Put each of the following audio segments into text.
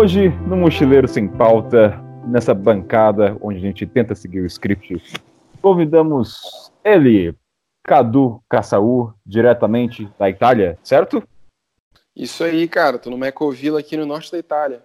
Hoje, no Mochileiro Sem Pauta, nessa bancada onde a gente tenta seguir o script, convidamos ele, Cadu Caçaú, diretamente da Itália, certo? Isso aí, cara. Tô no Ecovila aqui no norte da Itália.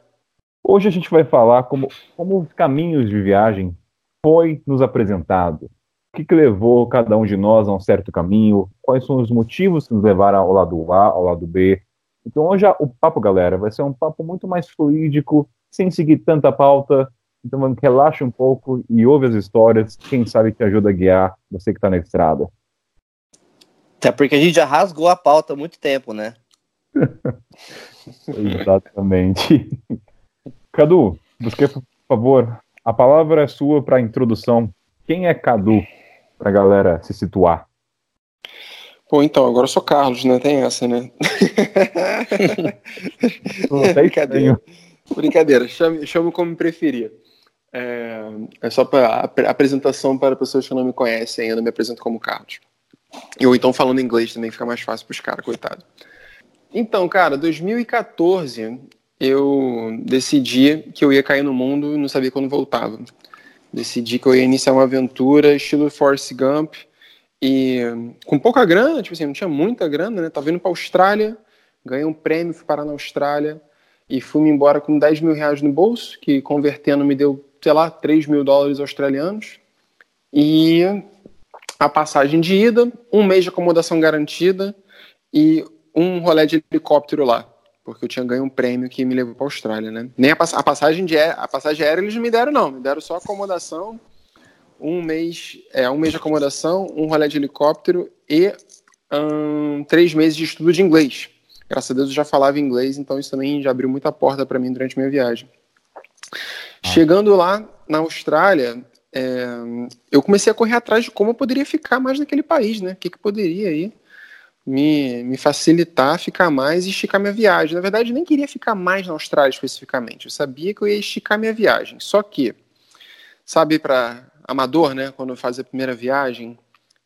Hoje a gente vai falar como, como os caminhos de viagem foi nos apresentado. O que, que levou cada um de nós a um certo caminho? Quais são os motivos que nos levaram ao lado A, ao lado B? Então hoje o papo, galera, vai ser um papo muito mais fluídico, sem seguir tanta pauta. Então relaxa um pouco e ouve as histórias. Quem sabe te ajuda a guiar você que está na estrada. Até porque a gente já rasgou a pauta há muito tempo, né? Exatamente. Cadu, por favor, a palavra é sua para a introdução. Quem é Cadu? Para a galera se situar. Pô, então, agora eu sou Carlos, né? Tem essa, né? Brincadeira. Brincadeira, chame, chame como preferir. É, é só para apresentação para pessoas que não me conhecem ainda, me apresento como Carlos. Ou então falando inglês também fica mais fácil para os caras, coitado. Então, cara, 2014 eu decidi que eu ia cair no mundo e não sabia quando voltava. Decidi que eu ia iniciar uma aventura estilo Force Gump e com pouca grana, tipo assim, não tinha muita grana, né? Tava indo pra Austrália, ganhei um prêmio, fui parar na Austrália e fui-me embora com 10 mil reais no bolso, que convertendo me deu, sei lá, 3 mil dólares australianos. E a passagem de ida, um mês de acomodação garantida e um rolê de helicóptero lá, porque eu tinha ganho um prêmio que me levou para a Austrália, né? Nem a, pass a passagem de a passagem aérea eles não me deram não, me deram só acomodação um mês, é, um mês de acomodação, um rolê de helicóptero e um, três meses de estudo de inglês. Graças a Deus eu já falava inglês, então isso também já abriu muita porta para mim durante minha viagem. Ah. Chegando lá na Austrália, é, eu comecei a correr atrás de como eu poderia ficar mais naquele país, né? O que, que poderia aí me, me facilitar ficar mais e esticar minha viagem. Na verdade, eu nem queria ficar mais na Austrália especificamente. Eu sabia que eu ia esticar minha viagem. Só que, sabe, para amador, né? Quando faz a primeira viagem,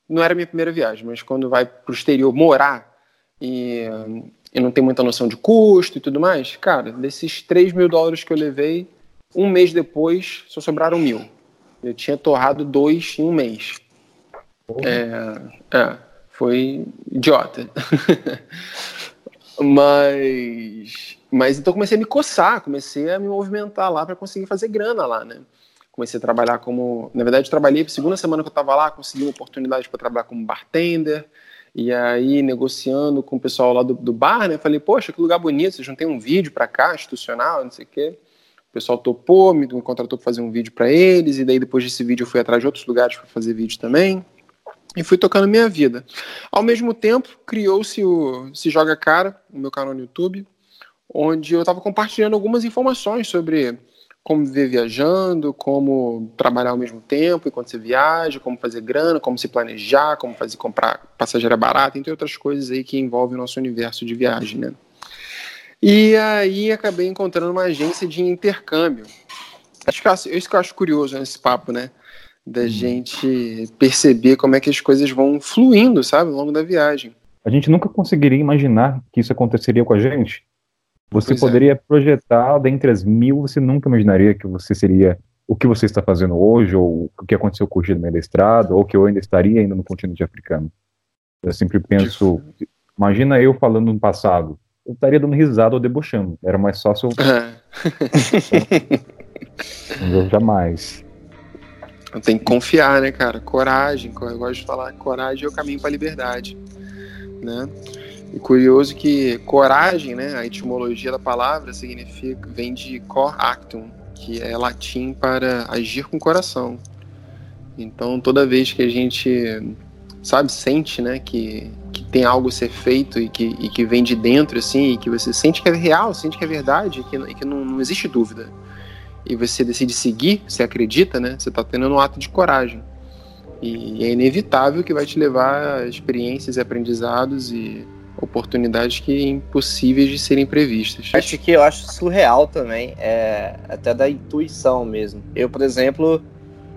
não era a minha primeira viagem, mas quando vai para o exterior morar e, e não tem muita noção de custo e tudo mais, cara, desses 3 mil dólares que eu levei, um mês depois só sobraram mil. Eu tinha torrado dois em um mês. É, é, foi idiota. mas, mas então comecei a me coçar, comecei a me movimentar lá para conseguir fazer grana lá, né? Comecei a trabalhar como. Na verdade, trabalhei, segunda semana que eu estava lá, consegui uma oportunidade para trabalhar como bartender. E aí, negociando com o pessoal lá do, do bar, né? Falei, poxa, que lugar bonito, vocês não tem um vídeo para cá, institucional, não sei o quê. O pessoal topou, me contratou para fazer um vídeo para eles. E daí, depois desse vídeo, eu fui atrás de outros lugares para fazer vídeo também. E fui tocando minha vida. Ao mesmo tempo, criou-se o Se Joga Cara, o meu canal no YouTube, onde eu estava compartilhando algumas informações sobre como viver viajando, como trabalhar ao mesmo tempo enquanto você viaja, como fazer grana, como se planejar, como fazer comprar passageira barata, entre outras coisas aí que envolvem o nosso universo de viagem, né? E aí acabei encontrando uma agência de intercâmbio. Acho que isso que eu acho curioso nesse papo, né? Da hum. gente perceber como é que as coisas vão fluindo, sabe, ao longo da viagem. A gente nunca conseguiria imaginar que isso aconteceria com a gente. Você pois é. poderia é. projetar dentre as mil, você nunca imaginaria que você seria o que você está fazendo hoje, ou o que aconteceu com o Giro estrada, ou que eu ainda estaria ainda no continente africano. Eu sempre penso, imagina eu falando no passado, eu estaria dando risada ou debochando, era mais fácil. eu jamais. Tem que confiar, né, cara? Coragem, eu gosto de falar, coragem é o caminho para a liberdade, né? E curioso que coragem, né, a etimologia da palavra significa vem de cor actum, que é latim para agir com coração. Então, toda vez que a gente sabe sente, né, que, que tem algo a ser feito e que, e que vem de dentro assim, e que você sente que é real, sente que é verdade, que, que não, não existe dúvida. E você decide seguir, você acredita, né? Você está tendo um ato de coragem. E é inevitável que vai te levar a experiências e aprendizados e oportunidades que impossíveis de serem previstas. Acho que eu acho surreal também, é até da intuição mesmo. Eu, por exemplo,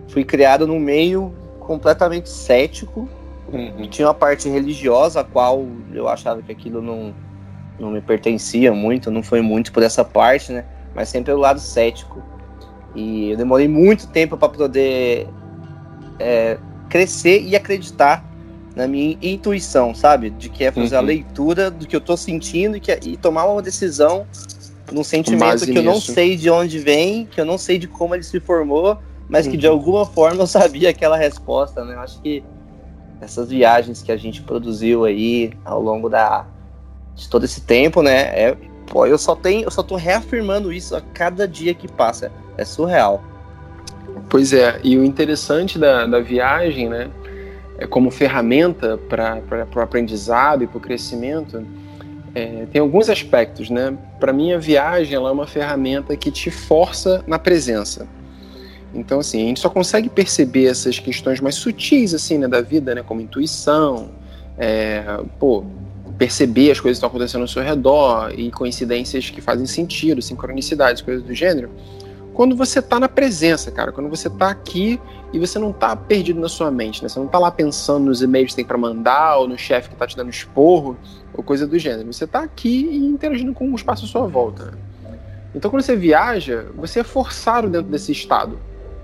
fui criado num meio completamente cético. Uhum. Tinha uma parte religiosa a qual eu achava que aquilo não, não me pertencia muito, não foi muito por essa parte, né? mas sempre pelo lado cético. E eu demorei muito tempo para poder é, crescer e acreditar na minha intuição, sabe? De que é fazer uhum. a leitura do que eu tô sentindo e, que, é, e tomar uma decisão num sentimento que eu não sei de onde vem, que eu não sei de como ele se formou, mas uhum. que de uhum. alguma forma eu sabia aquela resposta, né? Eu acho que essas viagens que a gente produziu aí ao longo da, de todo esse tempo, né? É, pô, eu só tenho, eu só tô reafirmando isso a cada dia que passa. É surreal. Pois é, e o interessante da, da viagem, né? É como ferramenta para o aprendizado e para o crescimento, é, tem alguns aspectos, né? Para mim, a viagem ela é uma ferramenta que te força na presença. Então, assim, a gente só consegue perceber essas questões mais sutis, assim, né, da vida, né, como intuição, é, pô, perceber as coisas que estão acontecendo ao seu redor e coincidências que fazem sentido, sincronicidades, coisas do gênero, quando você está na presença, cara, quando você está aqui e você não está perdido na sua mente, né? Você não está lá pensando nos e-mails que tem para mandar ou no chefe que está te dando esporro ou coisa do gênero. Você está aqui e interagindo com o espaço à sua volta. Então, quando você viaja, você é forçado dentro desse estado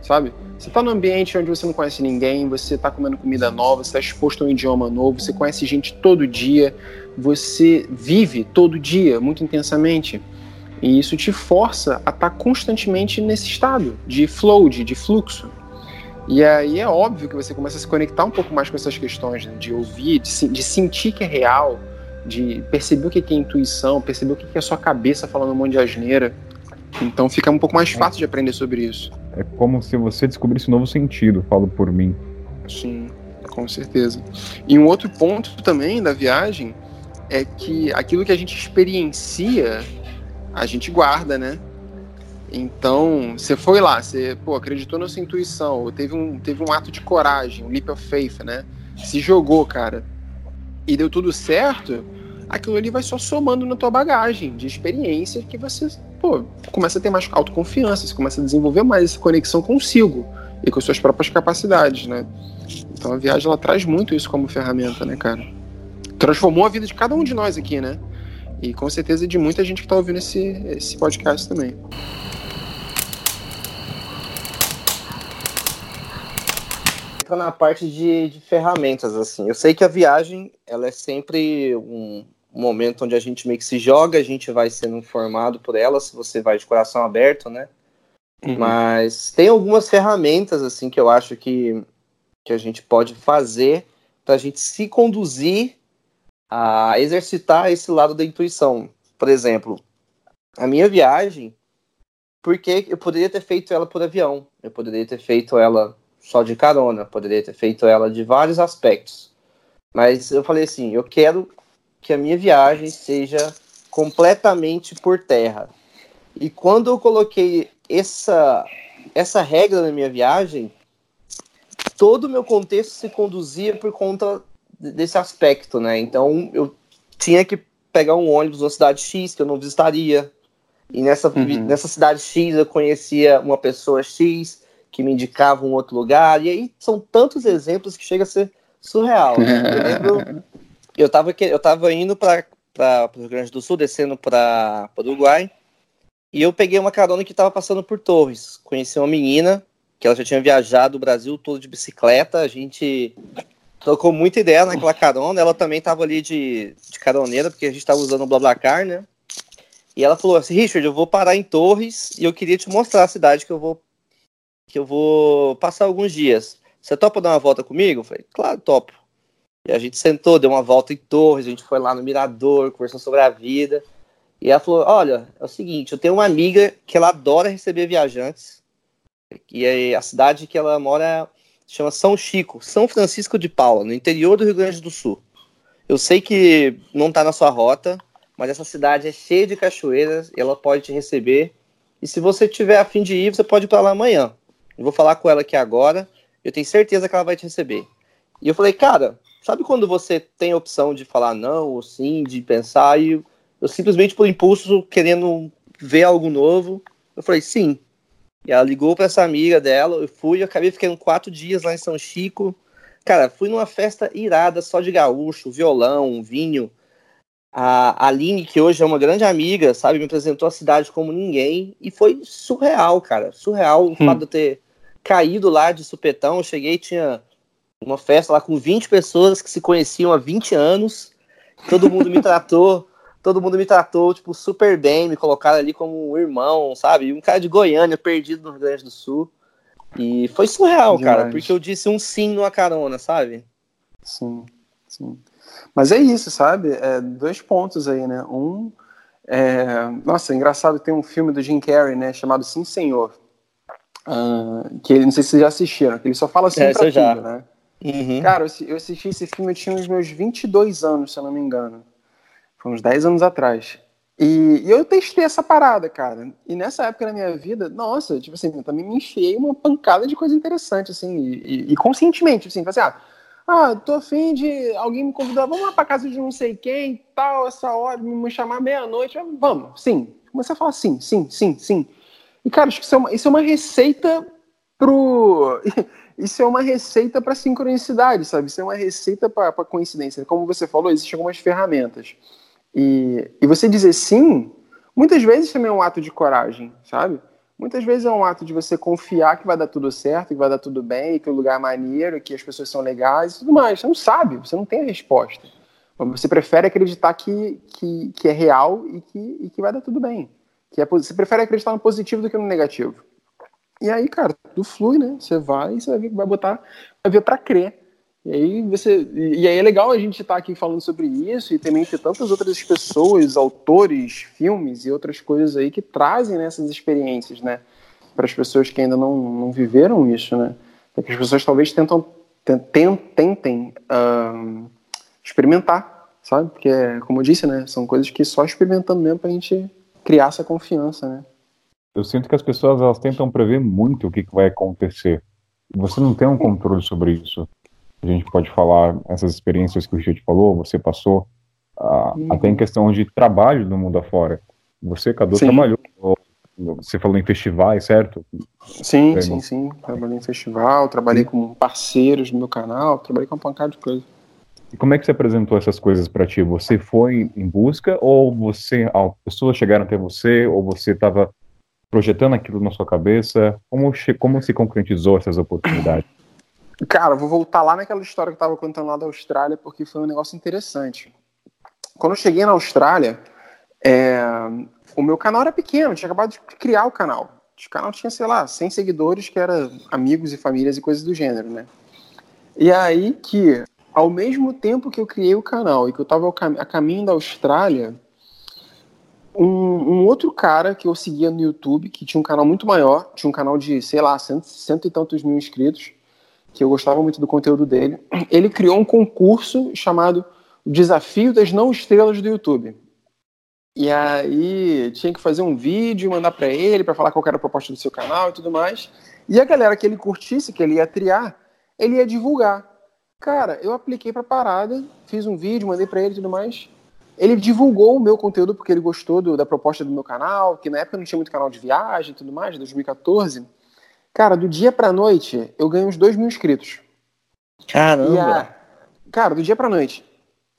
sabe? Você está num ambiente onde você não conhece ninguém, você está comendo comida nova, você está exposto a um idioma novo, você conhece gente todo dia, você vive todo dia muito intensamente. E isso te força a estar tá constantemente nesse estado de flow, de fluxo. E aí é óbvio que você começa a se conectar um pouco mais com essas questões, né? de ouvir, de, de, sentir que é real, de perceber o que é intuição, perceber o que é a sua cabeça falando um monte de asneira. Então fica um pouco mais é. fácil de aprender sobre isso. É como se você descobrisse um novo sentido, falo por mim. Sim, com certeza. E um outro ponto também da viagem é que aquilo que a gente experiencia, a gente guarda, né? Então, você foi lá, você pô, acreditou na sua intuição, teve um, teve um ato de coragem, um leap of faith, né? Se jogou, cara, e deu tudo certo, aquilo ali vai só somando na tua bagagem de experiência que você, pô, começa a ter mais autoconfiança, você começa a desenvolver mais essa conexão consigo e com suas próprias capacidades, né? Então a viagem ela traz muito isso como ferramenta, né, cara? Transformou a vida de cada um de nós aqui, né? E com certeza de muita gente que tá ouvindo esse, esse podcast também. Entra na parte de, de, ferramentas, assim. Eu sei que a viagem, ela é sempre um, momento onde a gente meio que se joga, a gente vai sendo formado por ela, se você vai de coração aberto, né? Uhum. Mas tem algumas ferramentas, assim, que eu acho que, que a gente pode fazer para a gente se conduzir a exercitar esse lado da intuição. Por exemplo, a minha viagem, porque eu poderia ter feito ela por avião, eu poderia ter feito ela só de carona, poderia ter feito ela de vários aspectos. Mas eu falei assim, eu quero que a minha viagem seja completamente por terra. E quando eu coloquei essa, essa regra na minha viagem, todo o meu contexto se conduzia por conta desse aspecto, né? Então eu tinha que pegar um ônibus numa cidade X que eu não visitaria. E nessa, uhum. nessa cidade X eu conhecia uma pessoa X que me indicava um outro lugar. E aí são tantos exemplos que chega a ser surreal. Eu lembro eu tava, eu tava indo para o Rio Grande do Sul, descendo para o Uruguai, e eu peguei uma carona que estava passando por Torres. Conheci uma menina que ela já tinha viajado o Brasil todo de bicicleta, a gente trocou muita ideia naquela carona, ela também estava ali de, de caroneira, porque a gente estava usando o BlaBlaCar, né? E ela falou assim, Richard, eu vou parar em Torres e eu queria te mostrar a cidade que eu vou que eu vou passar alguns dias. Você topa dar uma volta comigo? Eu falei, claro, topo. E a gente sentou, deu uma volta em Torres, a gente foi lá no Mirador, conversou sobre a vida. E ela falou: Olha, é o seguinte, eu tenho uma amiga que ela adora receber viajantes. E a cidade que ela mora chama São Chico, São Francisco de Paula, no interior do Rio Grande do Sul. Eu sei que não está na sua rota, mas essa cidade é cheia de cachoeiras e ela pode te receber. E se você tiver a fim de ir, você pode ir para lá amanhã. Eu vou falar com ela aqui agora. Eu tenho certeza que ela vai te receber. E eu falei, cara, Sabe quando você tem a opção de falar não ou sim, de pensar, e eu simplesmente por impulso, querendo ver algo novo, eu falei sim. E ela ligou para essa amiga dela, eu fui, eu acabei ficando quatro dias lá em São Chico. Cara, fui numa festa irada, só de gaúcho, violão, vinho. A Aline, que hoje é uma grande amiga, sabe, me apresentou a cidade como ninguém e foi surreal, cara. Surreal o hum. fato de eu ter caído lá de supetão. Eu cheguei, tinha uma festa lá com 20 pessoas que se conheciam há 20 anos. Todo mundo me tratou, todo mundo me tratou, tipo, super bem, me colocaram ali como um irmão, sabe? Um cara de Goiânia, perdido no Rio Grande do Sul. E foi surreal, Demais. cara, porque eu disse um sim numa carona, sabe? Sim, sim. Mas é isso, sabe? É, dois pontos aí, né? Um, é... nossa, é engraçado, tem um filme do Jim Carrey, né, chamado Sim Senhor. Uh, que ele, não sei se vocês já assistiram, que ele só fala assim é, pra tudo, já. né? Uhum. Cara, eu assisti esse filme, eu tinha os meus 22 anos, se eu não me engano. Foi uns 10 anos atrás. E, e, eu testei essa parada, cara. E nessa época da minha vida, nossa, tipo assim, eu também me enfiei uma pancada de coisa interessante, assim, e, e, e conscientemente, assim, assim, ah, ah, tô afim de. Alguém me convidar, vamos lá pra casa de não sei quem, tal, essa hora, me chamar meia-noite, vamos, sim. Comecei a falar sim, sim, sim, sim. E, cara, acho que isso é uma, isso é uma receita pro. Isso é uma receita para sincronicidade, sabe? Isso é uma receita para coincidência. Como você falou, existem algumas ferramentas. E, e você dizer sim, muitas vezes também é um ato de coragem, sabe? Muitas vezes é um ato de você confiar que vai dar tudo certo, que vai dar tudo bem, que o lugar é maneiro, que as pessoas são legais e tudo mais. Você não sabe, você não tem a resposta. Mas você prefere acreditar que, que, que é real e que, e que vai dar tudo bem. Que é, você prefere acreditar no positivo do que no negativo. E aí, cara, tudo flui, né? Você vai, você vai, vai botar, vai ver para crer. E aí você, e aí é legal a gente estar tá aqui falando sobre isso e também ter tantas outras pessoas, autores, filmes e outras coisas aí que trazem né, essas experiências, né, para as pessoas que ainda não, não viveram isso, né, é que as pessoas talvez tentam, tentem, tentem uh, experimentar, sabe, porque como eu disse, né, são coisas que só experimentando mesmo para a gente criar essa confiança, né. Eu sinto que as pessoas elas tentam prever muito o que, que vai acontecer. Você não tem um controle sobre isso a gente pode falar essas experiências que o Richard falou, você passou, uh, uhum. até em questão de trabalho no mundo afora. Você, Cadu, sim. trabalhou, você falou em festivais, certo? Sim, sim, sim. Trabalhei em festival, trabalhei sim. com parceiros no meu canal, trabalhei com uma pancada de coisa. E como é que você apresentou essas coisas para ti? Você foi em busca ou você, as pessoas chegaram até você ou você estava projetando aquilo na sua cabeça? Como, como se concretizou essas oportunidades? Cara, vou voltar lá naquela história que eu tava contando lá da Austrália, porque foi um negócio interessante. Quando eu cheguei na Austrália, é, o meu canal era pequeno, tinha acabado de criar o canal. O canal tinha, sei lá, 100 seguidores, que eram amigos e famílias e coisas do gênero, né? E aí que, ao mesmo tempo que eu criei o canal e que eu tava a caminho da Austrália, um, um, outro cara que eu seguia no YouTube, que tinha um canal muito maior, tinha um canal de, sei lá, cento, cento e tantos mil inscritos, que eu gostava muito do conteúdo dele, ele criou um concurso chamado Desafio das Não Estrelas do YouTube. E aí tinha que fazer um vídeo, mandar para ele, para falar qual era a proposta do seu canal e tudo mais. E a galera que ele curtisse, que ele ia triar, ele ia divulgar. Cara, eu apliquei pra parada, fiz um vídeo, mandei para ele e tudo mais. Ele divulgou o meu conteúdo porque ele gostou do, da proposta do meu canal, que na época não tinha muito canal de viagem e tudo mais, 2014. Cara, do dia pra noite, eu ganhei uns 2 mil inscritos. Caramba! A... Cara, do dia pra noite.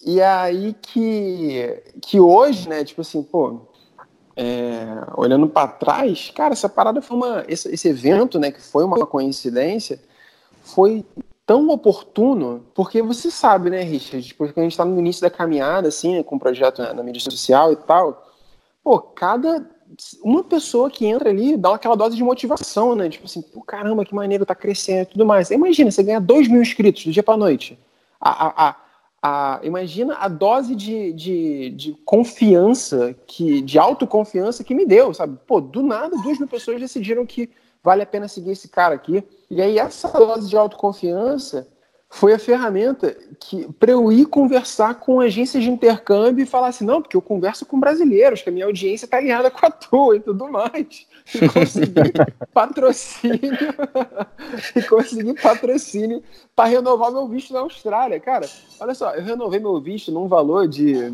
E aí que, que hoje, né, tipo assim, pô, é, olhando para trás, cara, essa parada foi uma. Esse, esse evento, né, que foi uma coincidência, foi tão oportuno, porque você sabe, né, Richard, porque a gente está no início da caminhada, assim, né, com o projeto né, na mídia social e tal, pô, cada uma pessoa que entra ali dá aquela dose de motivação, né? Tipo assim, pô, caramba, que maneiro, tá crescendo e tudo mais. Imagina, você ganhar 2 mil inscritos do dia pra noite. A, a, a, a, imagina a dose de, de, de confiança, que, de autoconfiança que me deu, sabe? Pô, do nada, duas mil pessoas decidiram que vale a pena seguir esse cara aqui. E aí, essa dose de autoconfiança foi a ferramenta que para eu ir conversar com agências de intercâmbio e falar assim, não, porque eu converso com brasileiros, que a minha audiência está alinhada com a tua e tudo mais. E conseguir patrocínio e conseguir patrocínio para renovar meu visto na Austrália. Cara, olha só, eu renovei meu visto num valor de,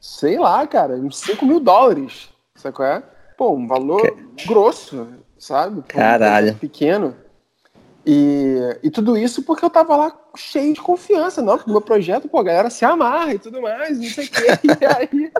sei lá, cara, uns 5 mil dólares. Sabe qual é? Pô, um valor grosso, sabe? Caralho. pequeno. E, e tudo isso porque eu tava lá cheio de confiança, não, porque o meu projeto, pô, a galera se amarra e tudo mais, não sei o quê. E aí,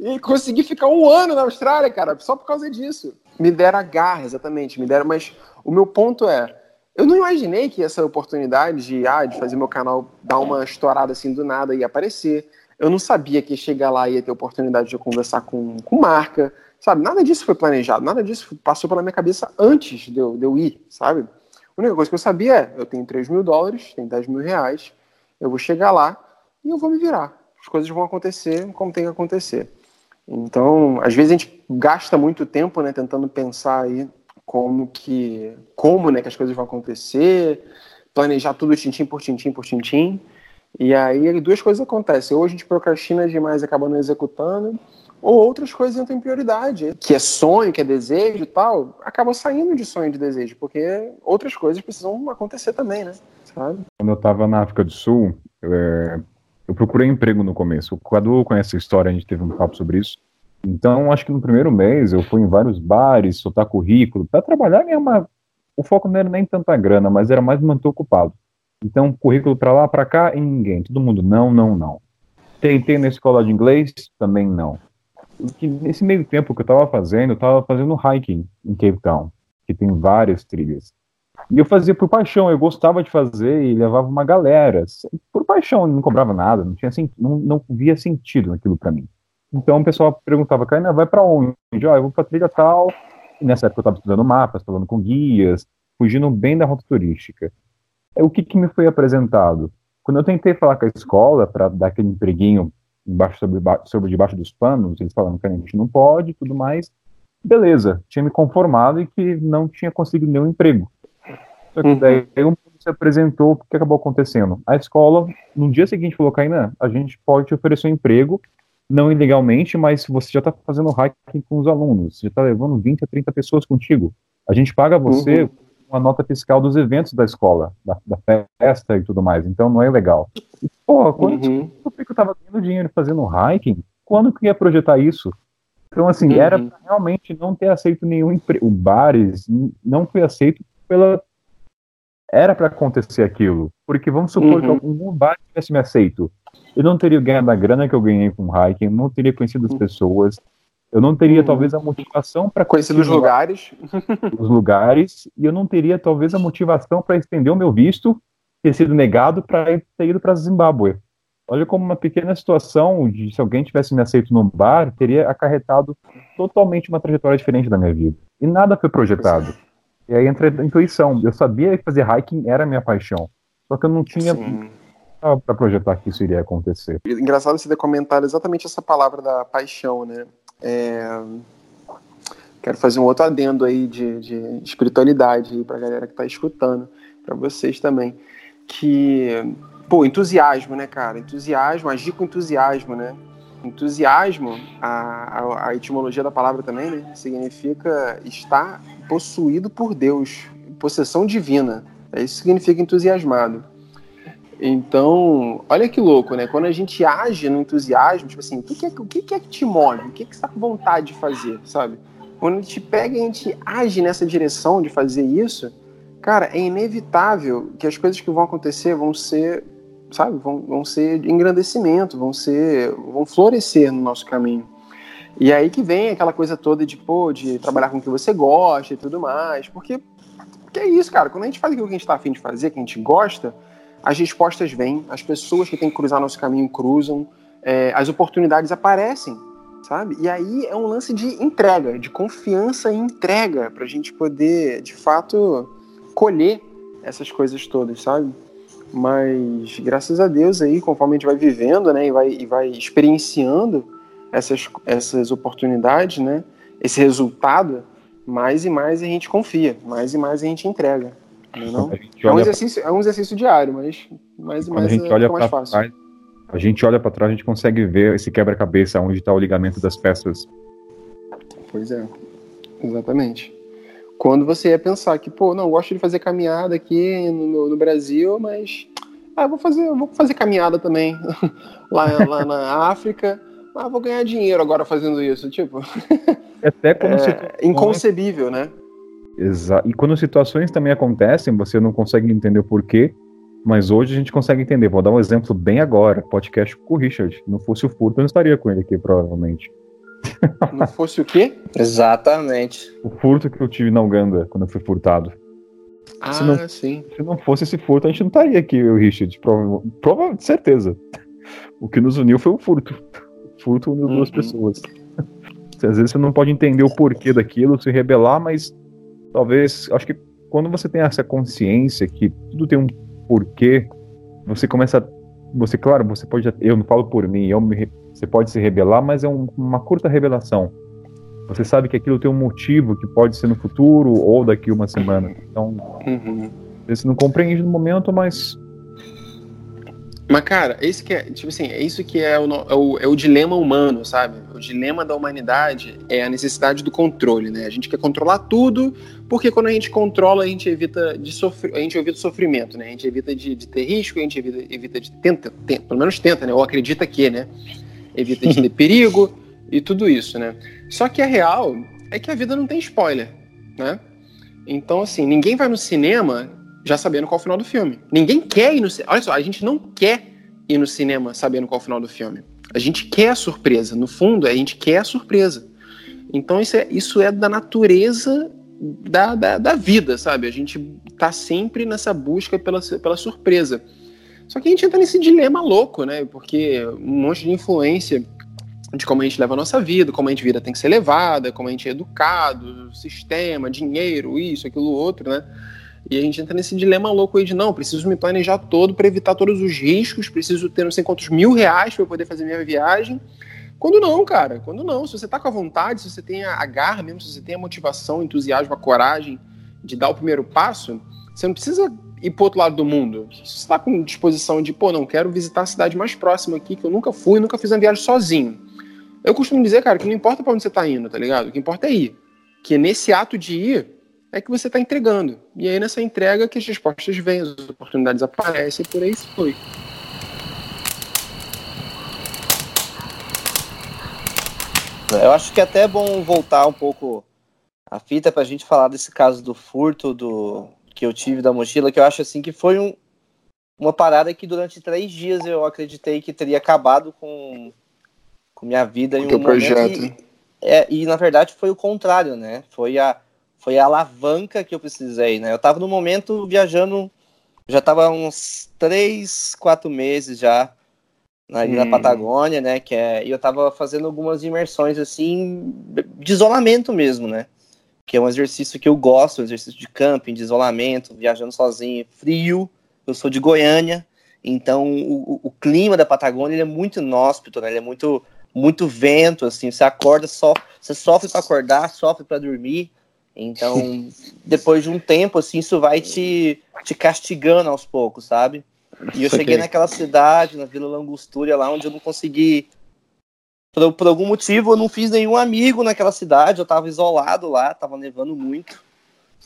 e consegui ficar um ano na Austrália, cara, só por causa disso. Me deram a garra, exatamente, me deram, mas o meu ponto é, eu não imaginei que essa oportunidade de, ah, de fazer meu canal dar uma estourada assim do nada ia aparecer. Eu não sabia que chegar lá ia ter oportunidade de eu conversar com, com marca, sabe? Nada disso foi planejado, nada disso passou pela minha cabeça antes de eu, de eu ir, sabe? A única coisa que eu sabia é, eu tenho 3 mil dólares, tenho 10 mil reais, eu vou chegar lá e eu vou me virar. As coisas vão acontecer como tem que acontecer. Então, às vezes a gente gasta muito tempo, né, tentando pensar aí como que, como, né, que as coisas vão acontecer, planejar tudo tintim por tintim por tintim, e aí duas coisas acontecem. Ou a gente procrastina demais e acaba não executando, ou outras coisas entram em prioridade. Que é sonho, que é desejo e tal, acaba saindo de sonho e de desejo, porque outras coisas precisam acontecer também, né? Sabe? Quando eu estava na África do Sul, é, eu procurei emprego no começo. O Cadu conhece a história, a gente teve um papo sobre isso. Então, acho que no primeiro mês eu fui em vários bares, soltar currículo, para trabalhar mesmo. O foco não era nem tanta grana, mas era mais manter ocupado. Então, currículo para lá, para cá, e ninguém. Todo mundo, não, não, não. Tentei na escola de inglês, também não. E nesse meio tempo que eu estava fazendo, eu estava fazendo hiking em Cape Town, que tem várias trilhas. E eu fazia por paixão, eu gostava de fazer e levava uma galera. Por paixão, não cobrava nada, não, tinha, não, não via sentido naquilo para mim. Então o pessoal perguntava, Caína, vai para onde? Ah, eu vou para trilha tal. E nessa época eu estava estudando mapas, falando com guias, fugindo bem da rota turística. O que, que me foi apresentado. Quando eu tentei falar com a escola para dar aquele empreguinho embaixo sobre, sobre debaixo dos panos, eles falaram que a gente não pode e tudo mais. Beleza, tinha me conformado e que não tinha conseguido nenhum emprego. Só que daí um se apresentou, o que acabou acontecendo? A escola, no dia seguinte, falou, Kainan, a gente pode te oferecer um emprego, não ilegalmente, mas você já está fazendo hacking com os alunos, você já está levando 20 a 30 pessoas contigo. A gente paga você uhum uma nota fiscal dos eventos da escola, da, da, festa e tudo mais. Então não é legal. E, pô, quando uhum. tava ganhando dinheiro fazendo hiking, quando que ia projetar isso? Então, assim, uhum. era pra realmente não ter aceito nenhum emprego. O bares não foi aceito pela. Era para acontecer aquilo. Porque vamos supor uhum. que algum bar tivesse me aceito. Eu não teria ganhado a grana que eu ganhei com hiking, não teria conhecido as uhum. pessoas, eu não teria hum. talvez a motivação para conhecer os lugares, os lugares, e eu não teria talvez a motivação para estender o meu visto, ter sido negado para ter ido para Zimbábue. Olha como uma pequena situação de se alguém tivesse me aceito num bar teria acarretado totalmente uma trajetória diferente da minha vida. E nada foi projetado. E aí entra a intuição. Eu sabia que fazer hiking era minha paixão, só que eu não tinha para projetar que isso iria acontecer. Engraçado você ter comentado exatamente essa palavra da paixão, né? É... Quero fazer um outro adendo aí de, de espiritualidade para a galera que está escutando, para vocês também. Que, pô, entusiasmo, né, cara? Entusiasmo, agir com entusiasmo, né? Entusiasmo, a, a, a etimologia da palavra também, né? Significa estar possuído por Deus, possessão divina. É isso que significa entusiasmado. Então, olha que louco, né? Quando a gente age no entusiasmo, tipo assim, o que, que, é, o que, que é que te move? O que, que você tá com vontade de fazer, sabe? Quando a gente pega e a gente age nessa direção de fazer isso, cara, é inevitável que as coisas que vão acontecer vão ser, sabe, vão, vão ser de engrandecimento, vão ser, vão florescer no nosso caminho. E aí que vem aquela coisa toda de, pô, de trabalhar com o que você gosta e tudo mais, porque, porque é isso, cara, quando a gente faz aquilo que a gente tá afim de fazer, que a gente gosta, as respostas vêm, as pessoas que têm que cruzar nosso caminho cruzam, é, as oportunidades aparecem, sabe? E aí é um lance de entrega, de confiança e entrega, para a gente poder, de fato, colher essas coisas todas, sabe? Mas graças a Deus aí, conforme a gente vai vivendo, né, e vai, e vai experienciando essas, essas oportunidades, né, esse resultado, mais e mais a gente confia, mais e mais a gente entrega. Não, é, um exercício, pra... é um exercício diário, mas mais e mais a gente é, olha mais fácil. Trás, a gente olha para trás, a gente consegue ver esse quebra-cabeça, onde está o ligamento das peças. Pois é, exatamente. Quando você ia pensar que, pô, não, gosto de fazer caminhada aqui no, no Brasil, mas ah, vou fazer, vou fazer caminhada também lá, lá na África, mas vou ganhar dinheiro agora fazendo isso, tipo. Até quando é, inconcebível, né? Exato. E quando situações também acontecem, você não consegue entender o porquê, mas hoje a gente consegue entender. Vou dar um exemplo bem agora: podcast com o Richard. Não fosse o furto, eu não estaria com ele aqui, provavelmente. Não fosse o quê? Exatamente. O furto que eu tive na Uganda quando eu fui furtado. Ah, se não, sim. Se não fosse esse furto, a gente não estaria aqui, o Richard. Prova, prova de certeza. O que nos uniu foi o furto. O furto uniu uhum. duas pessoas. Às vezes você não pode entender o porquê daquilo, se rebelar, mas talvez. Acho que quando você tem essa consciência que tudo tem um porquê, você começa. Você, claro, você pode. Eu não falo por mim, eu me, você pode se rebelar, mas é um, uma curta revelação. Você sabe que aquilo tem um motivo que pode ser no futuro ou daqui uma semana. Então, uhum. você não compreende no momento, mas mas, cara, esse que é, tipo assim, é isso que é o, é o, é o, dilema humano, sabe? O dilema da humanidade é a necessidade do controle, né? A gente quer controlar tudo, porque quando a gente controla, a gente evita de sofrer, a gente evita sofrimento, né? A gente evita de, de ter risco, a gente evita, evita de tenta, tenta, pelo menos tenta, né? Ou acredita que, né? Evita de ter perigo e tudo isso, né? Só que a real é que a vida não tem spoiler, né? Então, assim, ninguém vai no cinema já sabendo qual é o final do filme. Ninguém quer ir no Olha só, a gente não quer ir no cinema sabendo qual é o final do filme. A gente quer a surpresa. No fundo, a gente quer a surpresa. Então, isso é, isso é da natureza da, da, da vida, sabe? A gente tá sempre nessa busca pela, pela surpresa. Só que a gente entra nesse dilema louco, né? Porque um monte de influência de como a gente leva a nossa vida, como a gente vida tem que ser levada, como a gente é educado, sistema, dinheiro, isso, aquilo, outro, né? E a gente entra nesse dilema louco aí de não, preciso me planejar todo para evitar todos os riscos, preciso ter não sei quantos mil reais para eu poder fazer minha viagem. Quando não, cara, quando não. Se você tá com a vontade, se você tem a garra mesmo, se você tem a motivação, entusiasmo, a coragem de dar o primeiro passo, você não precisa ir pro outro lado do mundo. Se você tá com disposição de, pô, não, quero visitar a cidade mais próxima aqui, que eu nunca fui, nunca fiz uma viagem sozinho. Eu costumo dizer, cara, que não importa para onde você tá indo, tá ligado? O que importa é ir. Que nesse ato de ir, é que você está entregando. E aí nessa entrega que as respostas vêm, as oportunidades aparecem e por aí foi. Eu acho que é até bom voltar um pouco a fita para a gente falar desse caso do furto do que eu tive da mochila, que eu acho assim que foi um, uma parada que durante três dias eu acreditei que teria acabado com, com minha vida em um projeto. E, é, e na verdade foi o contrário, né? Foi a foi a alavanca que eu precisei, né? Eu tava no momento viajando, já tava uns três, quatro meses já ali hum. na Patagônia, né? Que é, e eu tava fazendo algumas imersões assim de isolamento mesmo, né? Que é um exercício que eu gosto, um exercício de camping, de isolamento, viajando sozinho, frio. Eu sou de Goiânia, então o, o clima da Patagônia é muito inóspito, né? Ele é muito muito vento, assim. Você acorda só, você sofre para acordar, sofre para dormir. Então, depois de um tempo, assim, isso vai te, te castigando aos poucos, sabe? E eu cheguei naquela cidade, na Vila Langostúria, lá onde eu não consegui. Por, por, algum motivo, eu não fiz nenhum amigo naquela cidade, eu tava isolado lá, tava nevando muito.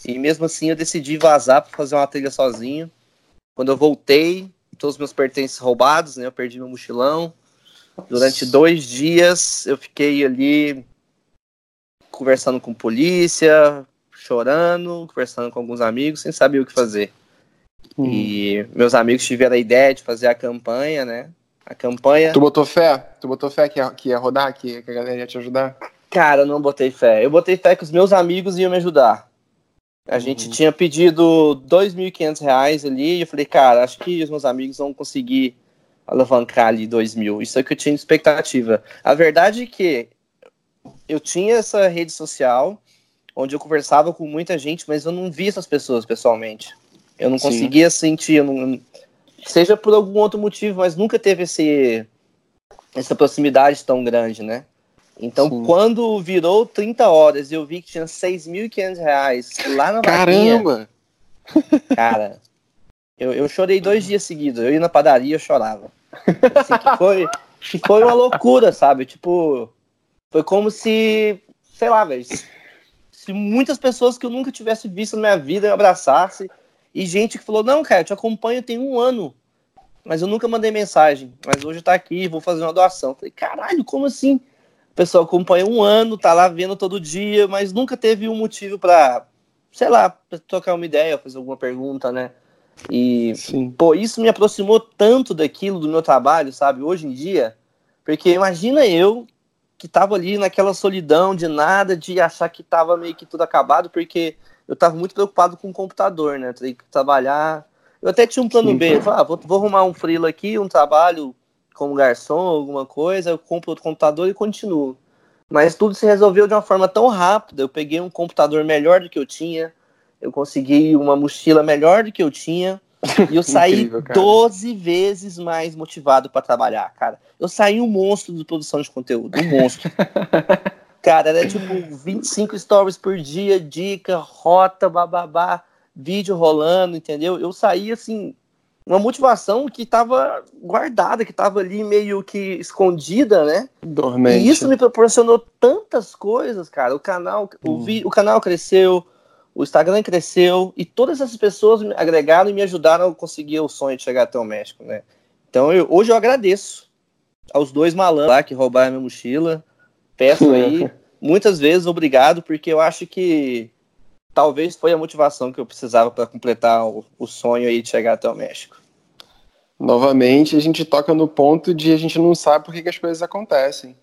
E mesmo assim, eu decidi vazar para fazer uma trilha sozinho. Quando eu voltei, todos os meus pertences roubados, né? Eu perdi meu mochilão. Durante dois dias, eu fiquei ali conversando com polícia, chorando, conversando com alguns amigos, sem saber o que fazer. Hum. E meus amigos tiveram a ideia de fazer a campanha, né? A campanha. Tu botou fé? Tu botou fé que ia, que ia rodar, que, que a galera ia te ajudar? Cara, eu não botei fé. Eu botei fé que os meus amigos iam me ajudar. A uhum. gente tinha pedido R$ 2.500 ali e eu falei, cara, acho que os meus amigos vão conseguir alavancar ali dois mil. Isso é que eu tinha expectativa. A verdade é que eu tinha essa rede social onde eu conversava com muita gente, mas eu não via essas pessoas pessoalmente. Eu não Sim. conseguia sentir, não, seja por algum outro motivo, mas nunca teve esse, essa proximidade tão grande, né? Então, Sim. quando virou 30 horas e eu vi que tinha 6.500 reais lá na Caramba! Vaquinha, cara, eu, eu chorei dois dias seguidos. Eu ia na padaria eu chorava. Assim, que, foi, que foi uma loucura, sabe? Tipo, foi como se, sei lá, velho, se muitas pessoas que eu nunca tivesse visto na minha vida me abraçassem. E gente que falou, não, cara, eu te acompanho tem um ano. Mas eu nunca mandei mensagem. Mas hoje tá aqui, vou fazer uma doação. falei, caralho, como assim? O pessoal acompanha um ano, tá lá vendo todo dia, mas nunca teve um motivo para sei lá, pra trocar uma ideia, fazer alguma pergunta, né? E, Sim. pô, isso me aproximou tanto daquilo, do meu trabalho, sabe, hoje em dia, porque imagina eu que tava ali naquela solidão de nada, de achar que tava meio que tudo acabado, porque eu tava muito preocupado com o computador, né? Teria que trabalhar. Eu até tinha um plano Sim. B, eu falei, ah, vou, vou arrumar um freela aqui, um trabalho como garçom, alguma coisa, eu compro outro computador e continuo. Mas tudo se resolveu de uma forma tão rápida. Eu peguei um computador melhor do que eu tinha, eu consegui uma mochila melhor do que eu tinha, e eu saí Incrível, cara. 12 vezes mais motivado para trabalhar, cara. Eu saí um monstro de produção de conteúdo, um monstro. cara, era tipo 25 stories por dia, dica, rota, bababá, vídeo rolando, entendeu? Eu saí assim, uma motivação que tava guardada, que tava ali meio que escondida, né? Dormente. E isso me proporcionou tantas coisas, cara. O canal, o, Hum. vi- o canal cresceu, o Instagram cresceu e todas essas pessoas me agregaram e me ajudaram a conseguir o sonho de chegar até o México, né? Então eu- hoje eu agradeço aos dois malandros lá que roubaram minha mochila. Peço aí muitas vezes obrigado porque eu acho que talvez foi a motivação que eu precisava para completar o, o sonho aí de chegar até o México. Novamente, a gente toca no ponto de a gente não sabe por que, que as coisas acontecem.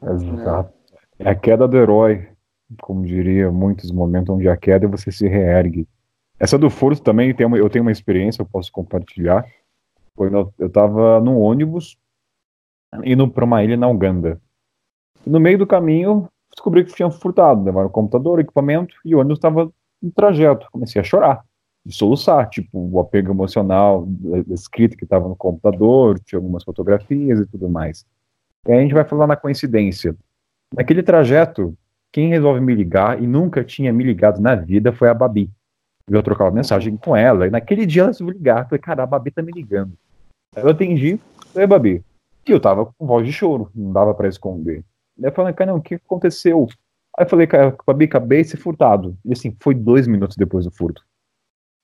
Exato. É a queda do herói, como diria muitos momentos onde a queda você se reergue. Essa do furto também tem uma, eu tenho uma experiência, eu posso compartilhar. No- eu estava num ônibus indo para uma ilha na Uganda. No meio do caminho, descobri que tinham furtado, levaram o computador, o equipamento, e o ônibus estava no trajeto. Comecei a chorar, de soluçar, tipo, o apego emocional da da escrita que estava no computador, tinha algumas fotografias e tudo mais. E aí a gente vai falar na coincidência. Naquele trajeto, quem resolve me ligar e nunca tinha me ligado na vida foi a Babi. Eu trocava mensagem com ela, e naquele dia ela resolveu ligar. Falei, cara, a Babi tá me ligando. Eu atendi, falei, Babi. E eu tava com voz de choro, não dava pra esconder. Eu falei, cara, não, o que aconteceu? Aí eu falei, cara, Babi, acabei de ser furtado. E assim, foi dois minutos depois do furto.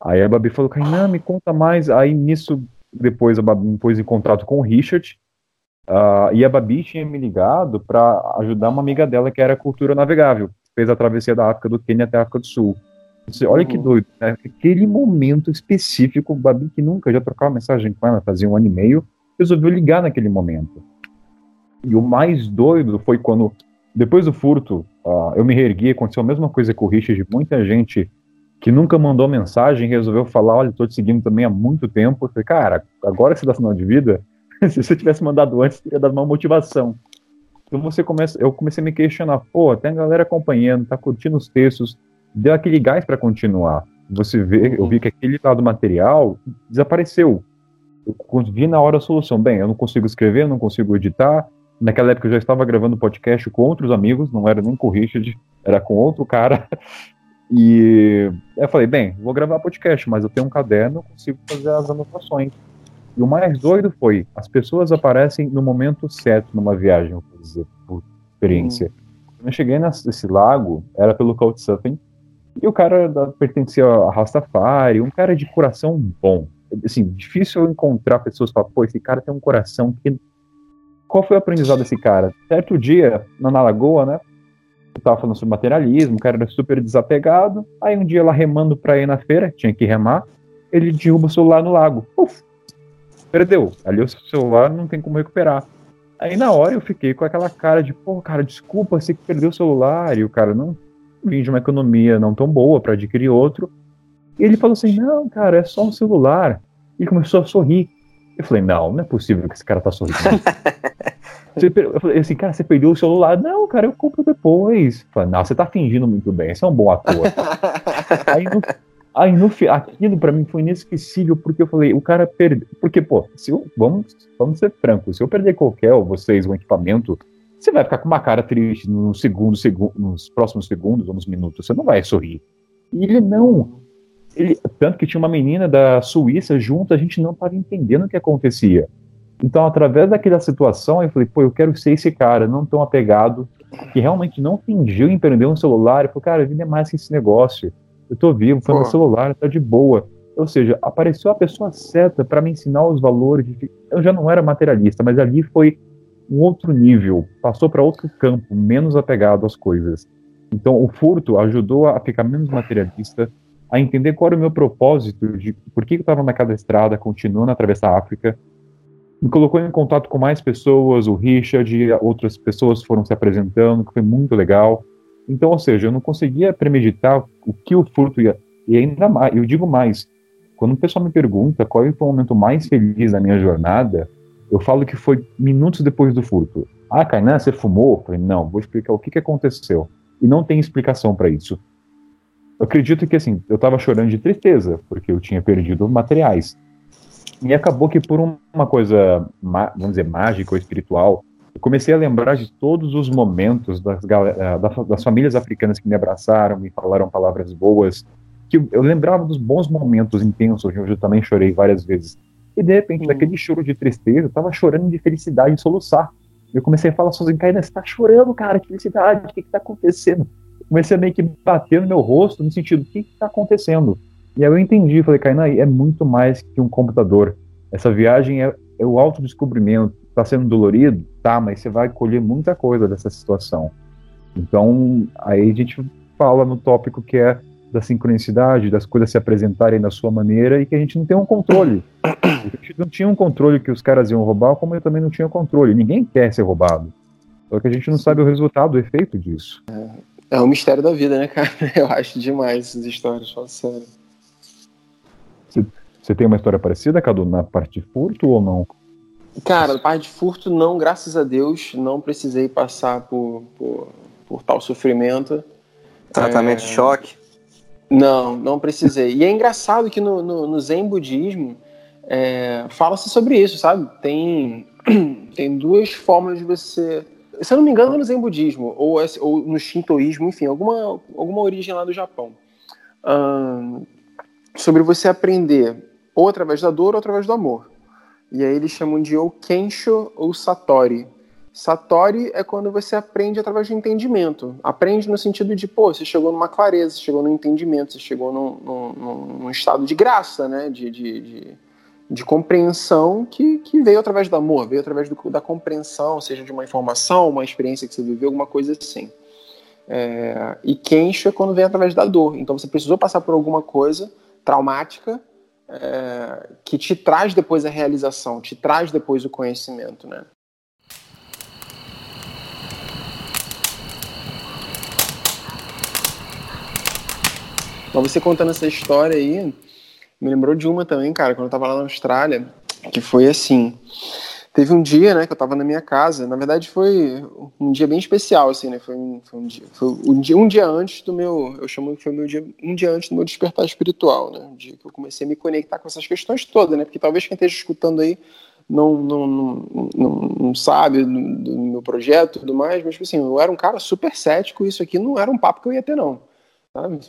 Aí a Babi falou, Kainan, me conta mais. Aí nisso, depois a Babi me pôs em contato com o Richard. Ah, e a Babi tinha me ligado para ajudar uma amiga dela que era cultura navegável. Fez a travessia da África do Quênia até a África do Sul. Você, olha que Uhum. doido, né? Aquele momento específico, Babi que nunca já trocava mensagem com ela, fazia um ano e meio, resolveu ligar naquele momento. E o mais doido foi quando, depois do furto, ah, eu me reergui, aconteceu a mesma coisa com o Richard, muita gente que nunca mandou mensagem resolveu falar, olha, tô te seguindo também há muito tempo. Eu falei, cara, agora que você dá sinal de vida, se você tivesse mandado antes, teria dado uma motivação. Então você começa, eu comecei a me questionar, pô, tem a galera acompanhando, tá curtindo os textos, deu aquele gás para continuar. Você vê, eu vi que aquele lado material desapareceu. Eu vi na hora a solução. Bem, eu não consigo escrever, não consigo editar. Naquela época eu já estava gravando podcast com outros amigos, não era nem com o Richard, era com outro cara. E eu falei, bem, vou gravar podcast, mas eu tenho um caderno, consigo fazer as anotações. E o mais doido foi, as pessoas aparecem no momento certo numa viagem, vou dizer, por experiência. Quando eu cheguei nesse lago, era pelo Couchsurfing, e o cara da, pertencia a Rastafari, um cara de coração bom. Assim, difícil eu encontrar pessoas que falam, pô, esse cara tem um coração que... Qual foi o aprendizado desse cara? Certo dia, na na Lagoa, né, eu tava falando sobre materialismo, o cara era super desapegado. Aí um dia lá remando pra ir na feira, tinha que remar, ele derruba o celular no lago. Puf! Perdeu. Ali o celular não tem como recuperar. Aí na hora eu fiquei com aquela cara de, pô, cara, desculpa, você que perdeu o celular. E o cara não vim de uma economia não tão boa pra adquirir outro. E ele falou assim: não, cara, é só um celular. E começou a sorrir. Eu falei: não, não é possível que esse cara tá sorrindo. Eu falei assim, cara, você perdeu o celular? Não, cara, eu compro depois. Eu falei, não, você tá fingindo muito bem, você é um bom ator. aí no, aí no fi- aquilo pra mim foi inesquecível, porque eu falei, o cara perdeu. Porque, pô, se eu, vamos, vamos ser francos, se eu perder qualquer, ou vocês, um equipamento, você vai ficar com uma cara triste no segundo, segu, nos próximos segundos ou nos minutos, você não vai sorrir. E ele não. Ele, tanto que tinha uma menina da Suíça junto, a gente não estava entendendo o que acontecia. Então, através daquela situação, eu falei, pô, eu quero ser esse cara, não tão apegado, que realmente não fingiu em perder um celular. Eu falei, cara, a vida é mais que esse negócio. Eu tô vivo, foi Pô. meu celular, tá de boa. Ou seja, apareceu a pessoa certa para me ensinar os valores. de- Eu já não era materialista, mas ali foi um outro nível, passou para outro campo, menos apegado às coisas. Então, o furto ajudou a ficar menos materialista, a entender qual era o meu propósito, de por que eu estava naquela estrada, continuando a atravessar a África. Me colocou em contato com mais pessoas, o Richard outras pessoas foram se apresentando, que foi muito legal. Então, ou seja, eu não conseguia premeditar o que o furto ia. E ainda mais, eu digo mais, quando o pessoal me pergunta qual foi o momento mais feliz da minha jornada, eu falo que foi minutos depois do furto. Ah, Kainan, você fumou? Eu falei, não, vou explicar o que, que aconteceu. E não tem explicação para isso. Eu acredito que, assim, eu estava chorando de tristeza, porque eu tinha perdido materiais. E acabou que por uma coisa, vamos dizer, mágica ou espiritual, comecei a lembrar de todos os momentos das, eh, das famílias africanas que me abraçaram, me falaram palavras boas, que eu lembrava dos bons momentos intensos, onde eu também chorei várias vezes. E de repente, hum. daquele choro de tristeza, eu tava chorando de felicidade, de soluçar. Eu comecei a falar sozinho, Caína, você tá chorando, cara, que felicidade, o que que tá acontecendo? Comecei a meio que bater no meu rosto, no sentido, o que que tá acontecendo? E aí eu entendi, falei, Caína, é muito mais que um computador. Essa viagem é, é o autodescobrimento. Tá sendo dolorido? Tá, mas você vai colher muita coisa dessa situação. Então, aí a gente fala no tópico que é da sincronicidade, das coisas se apresentarem da sua maneira e que a gente não tem um controle. A gente não tinha um controle que os caras iam roubar, como eu também não tinha controle. Ninguém quer ser roubado. Só que a gente não sabe o resultado, o efeito disso. É, é um mistério da vida, né, cara? Eu acho demais essas histórias, fala sério. Você, você tem uma história parecida, Cadu, na parte de furto ou não? Cara, parte de furto, não, graças a Deus, não precisei passar por, por, por tal sofrimento. Tratamento é... de choque? Não, não precisei. E é engraçado que no, no, no Zen Budismo é, fala-se sobre isso, sabe? Tem, tem duas formas de você. Se eu não me engano, no Zen Budismo, ou, ou no Shintoísmo, enfim, alguma, alguma origem lá do Japão. Hum, sobre você aprender ou através da dor ou através do amor. E aí eles chamam de ou Kensho ou Satori. Satori é quando você aprende através do entendimento. Aprende no sentido de, pô, você chegou numa clareza, você chegou no entendimento, você chegou num, num, num estado de graça, né? De, de, de, de, compreensão que, que veio através do amor, veio através do, da compreensão, seja de uma informação, uma experiência que você viveu, alguma coisa assim. É, e Kensho é quando vem através da dor. Então você precisou passar por alguma coisa traumática é, que te traz depois a realização, te traz depois o conhecimento, né? Mas você contando essa história aí, me lembrou de uma também, cara, quando eu tava lá na Austrália, que foi assim. Teve um dia, né, que eu tava na minha casa. Na verdade, foi um dia bem especial, assim, né? Foi um, foi um dia, foi um dia, um dia antes do meu, eu chamo que foi meu dia, um dia antes do meu despertar espiritual, né? Um dia que eu comecei a me conectar com essas questões todas, né? Porque talvez quem esteja escutando aí não, não, não, não, não sabe do, do meu projeto e tudo mais, mas tipo assim, eu era um cara super cético e isso aqui não era um papo que eu ia ter, não. Sabe?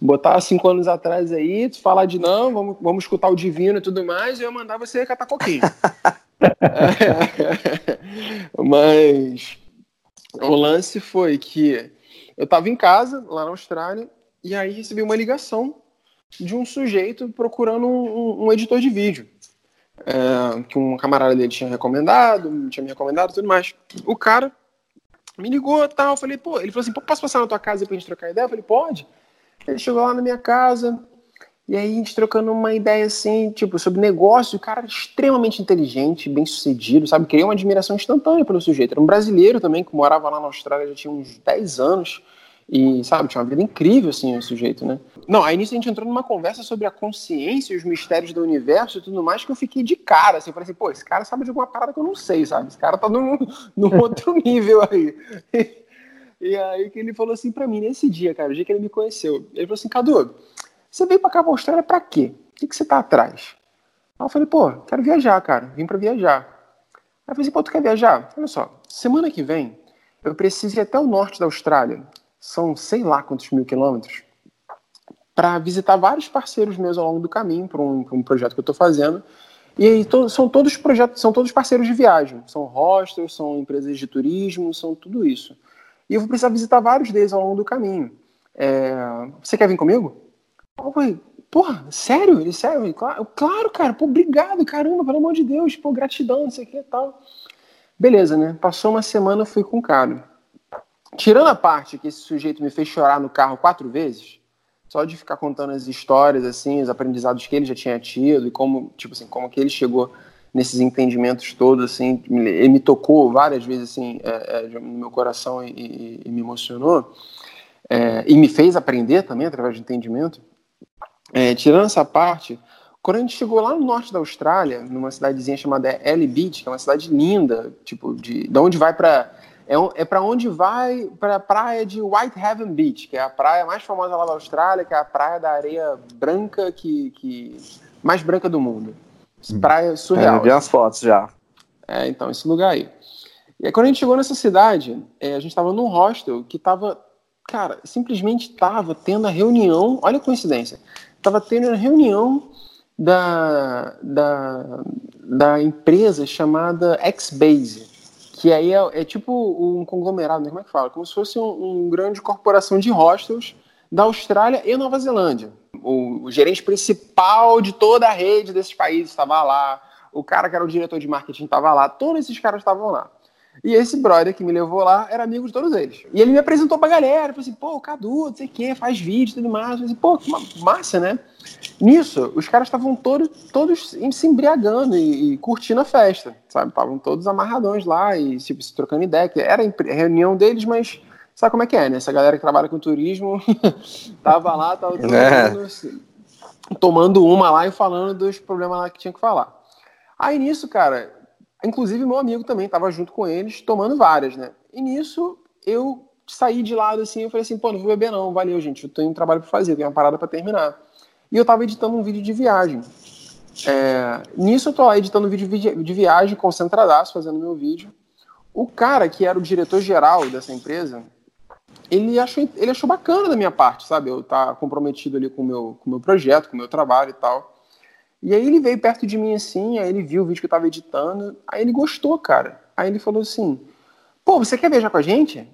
Botar cinco anos atrás aí, falar de não, vamos, vamos escutar o divino e tudo mais, eu ia mandar você catar coquinho. Mas o lance foi que eu estava em casa, lá na Austrália, e aí recebi uma ligação de um sujeito procurando um, um editor de vídeo. É, que um camarada dele tinha recomendado, tinha me recomendado tudo mais. O cara me ligou e tal. Eu falei, pô, ele falou assim: posso passar na tua casa pra gente trocar ideia? Eu falei, pode. Ele chegou lá na minha casa, e aí a gente trocando uma ideia assim, tipo, sobre negócio, o cara extremamente inteligente, bem sucedido, sabe? Criei uma admiração instantânea pelo sujeito. Era um brasileiro também, que morava lá na Austrália já tinha uns 10 anos. E, sabe, tinha uma vida incrível, assim, o sujeito, né? Não, aí nisso a gente entrou numa conversa sobre a consciência e os mistérios do universo e tudo mais, que eu fiquei de cara, assim, eu falei assim, pô, esse cara sabe de alguma parada que eu não sei, sabe? Esse cara tá num, num outro nível aí. E aí que ele falou assim para mim, nesse dia, cara, o dia que ele me conheceu, ele falou assim, Cadu, você veio pra cá pra Austrália pra quê? O que, que você tá atrás? Aí eu falei, pô, quero viajar, cara, vim pra viajar. Aí eu falei assim, pô, tu quer viajar? Olha só, semana que vem eu preciso ir até o norte da Austrália são sei lá quantos mil quilômetros, para visitar vários parceiros meus ao longo do caminho, para um, um, projeto que eu estou fazendo. E aí to, são todos projetos, são todos parceiros de viagem, são hostels, são empresas de turismo, são tudo isso. E eu vou precisar visitar vários deles ao longo do caminho. É, você quer vir comigo? Eu porra, sério? Ele, sério? Claro, claro, cara, pô, obrigado, caramba, pelo amor de Deus, pô, gratidão, não sei o que e tal. Beleza, né? Passou uma semana, fui com o cara. tirando a parte que esse sujeito me fez chorar no carro quatro vezes, só de ficar contando as histórias, assim, os aprendizados que ele já tinha tido e como, tipo assim, como que ele chegou nesses entendimentos todos, assim, ele me tocou várias vezes, assim, é, é, no meu coração e, e me emocionou, é, e me fez aprender também através do entendimento. É, tirando essa parte, quando a gente chegou lá no norte da Austrália, numa cidadezinha chamada Ellie Beach, que é uma cidade linda, tipo, de, de onde vai para é, é para onde vai para a praia de Whitehaven Beach, que é a praia mais famosa lá da Austrália, que é a praia da areia branca que, que mais branca do mundo. Hum. Praia surreal. É, eu vi as fotos já. É, então, esse lugar aí. E aí, quando a gente chegou nessa cidade, é, a gente estava num hostel que estava, cara, simplesmente estava tendo a reunião, olha a coincidência, estava tendo a reunião da, da, da empresa chamada Xbase, que aí é, é, tipo um conglomerado, né? como é que fala? Como se fosse um, um grande corporação de hostels da Austrália e Nova Zelândia. O, o, gerente principal de toda a rede desses países estava lá, o cara que era o diretor de marketing estava lá, todos esses caras estavam lá. E esse brother que me levou lá era amigo de todos eles. E ele me apresentou pra galera, falou assim, pô, Cadu, não sei o que, faz vídeo e tudo mais. Eu falei assim, pô, que massa, né? Nisso, os caras estavam todos, todos se embriagando e, e, curtindo a festa, sabe? Estavam todos amarradões lá e tipo, se trocando ideia. Era a reunião deles, mas sabe como é que é, né? Essa galera que trabalha com turismo tava lá, tava é. tomando uma lá e falando dos problemas lá que tinha que falar. Aí nisso, cara, Inclusive, meu amigo também estava junto com eles, tomando várias, né? E nisso, eu saí de lado assim, eu falei assim, pô, não vou beber não, valeu, gente, eu tenho um trabalho para fazer, tenho uma parada para terminar. E eu estava editando um vídeo de viagem. É, nisso eu tô lá editando um vídeo de viagem, concentradaço, fazendo meu vídeo. O cara que era o diretor-geral dessa empresa, ele achou, ele achou bacana da minha parte, sabe? Eu tá comprometido ali com meu, com o meu projeto, com o meu trabalho e tal. E aí ele veio perto de mim assim, aí ele viu o vídeo que eu tava editando, aí ele gostou, cara. Aí ele falou assim: pô, você quer viajar com a gente?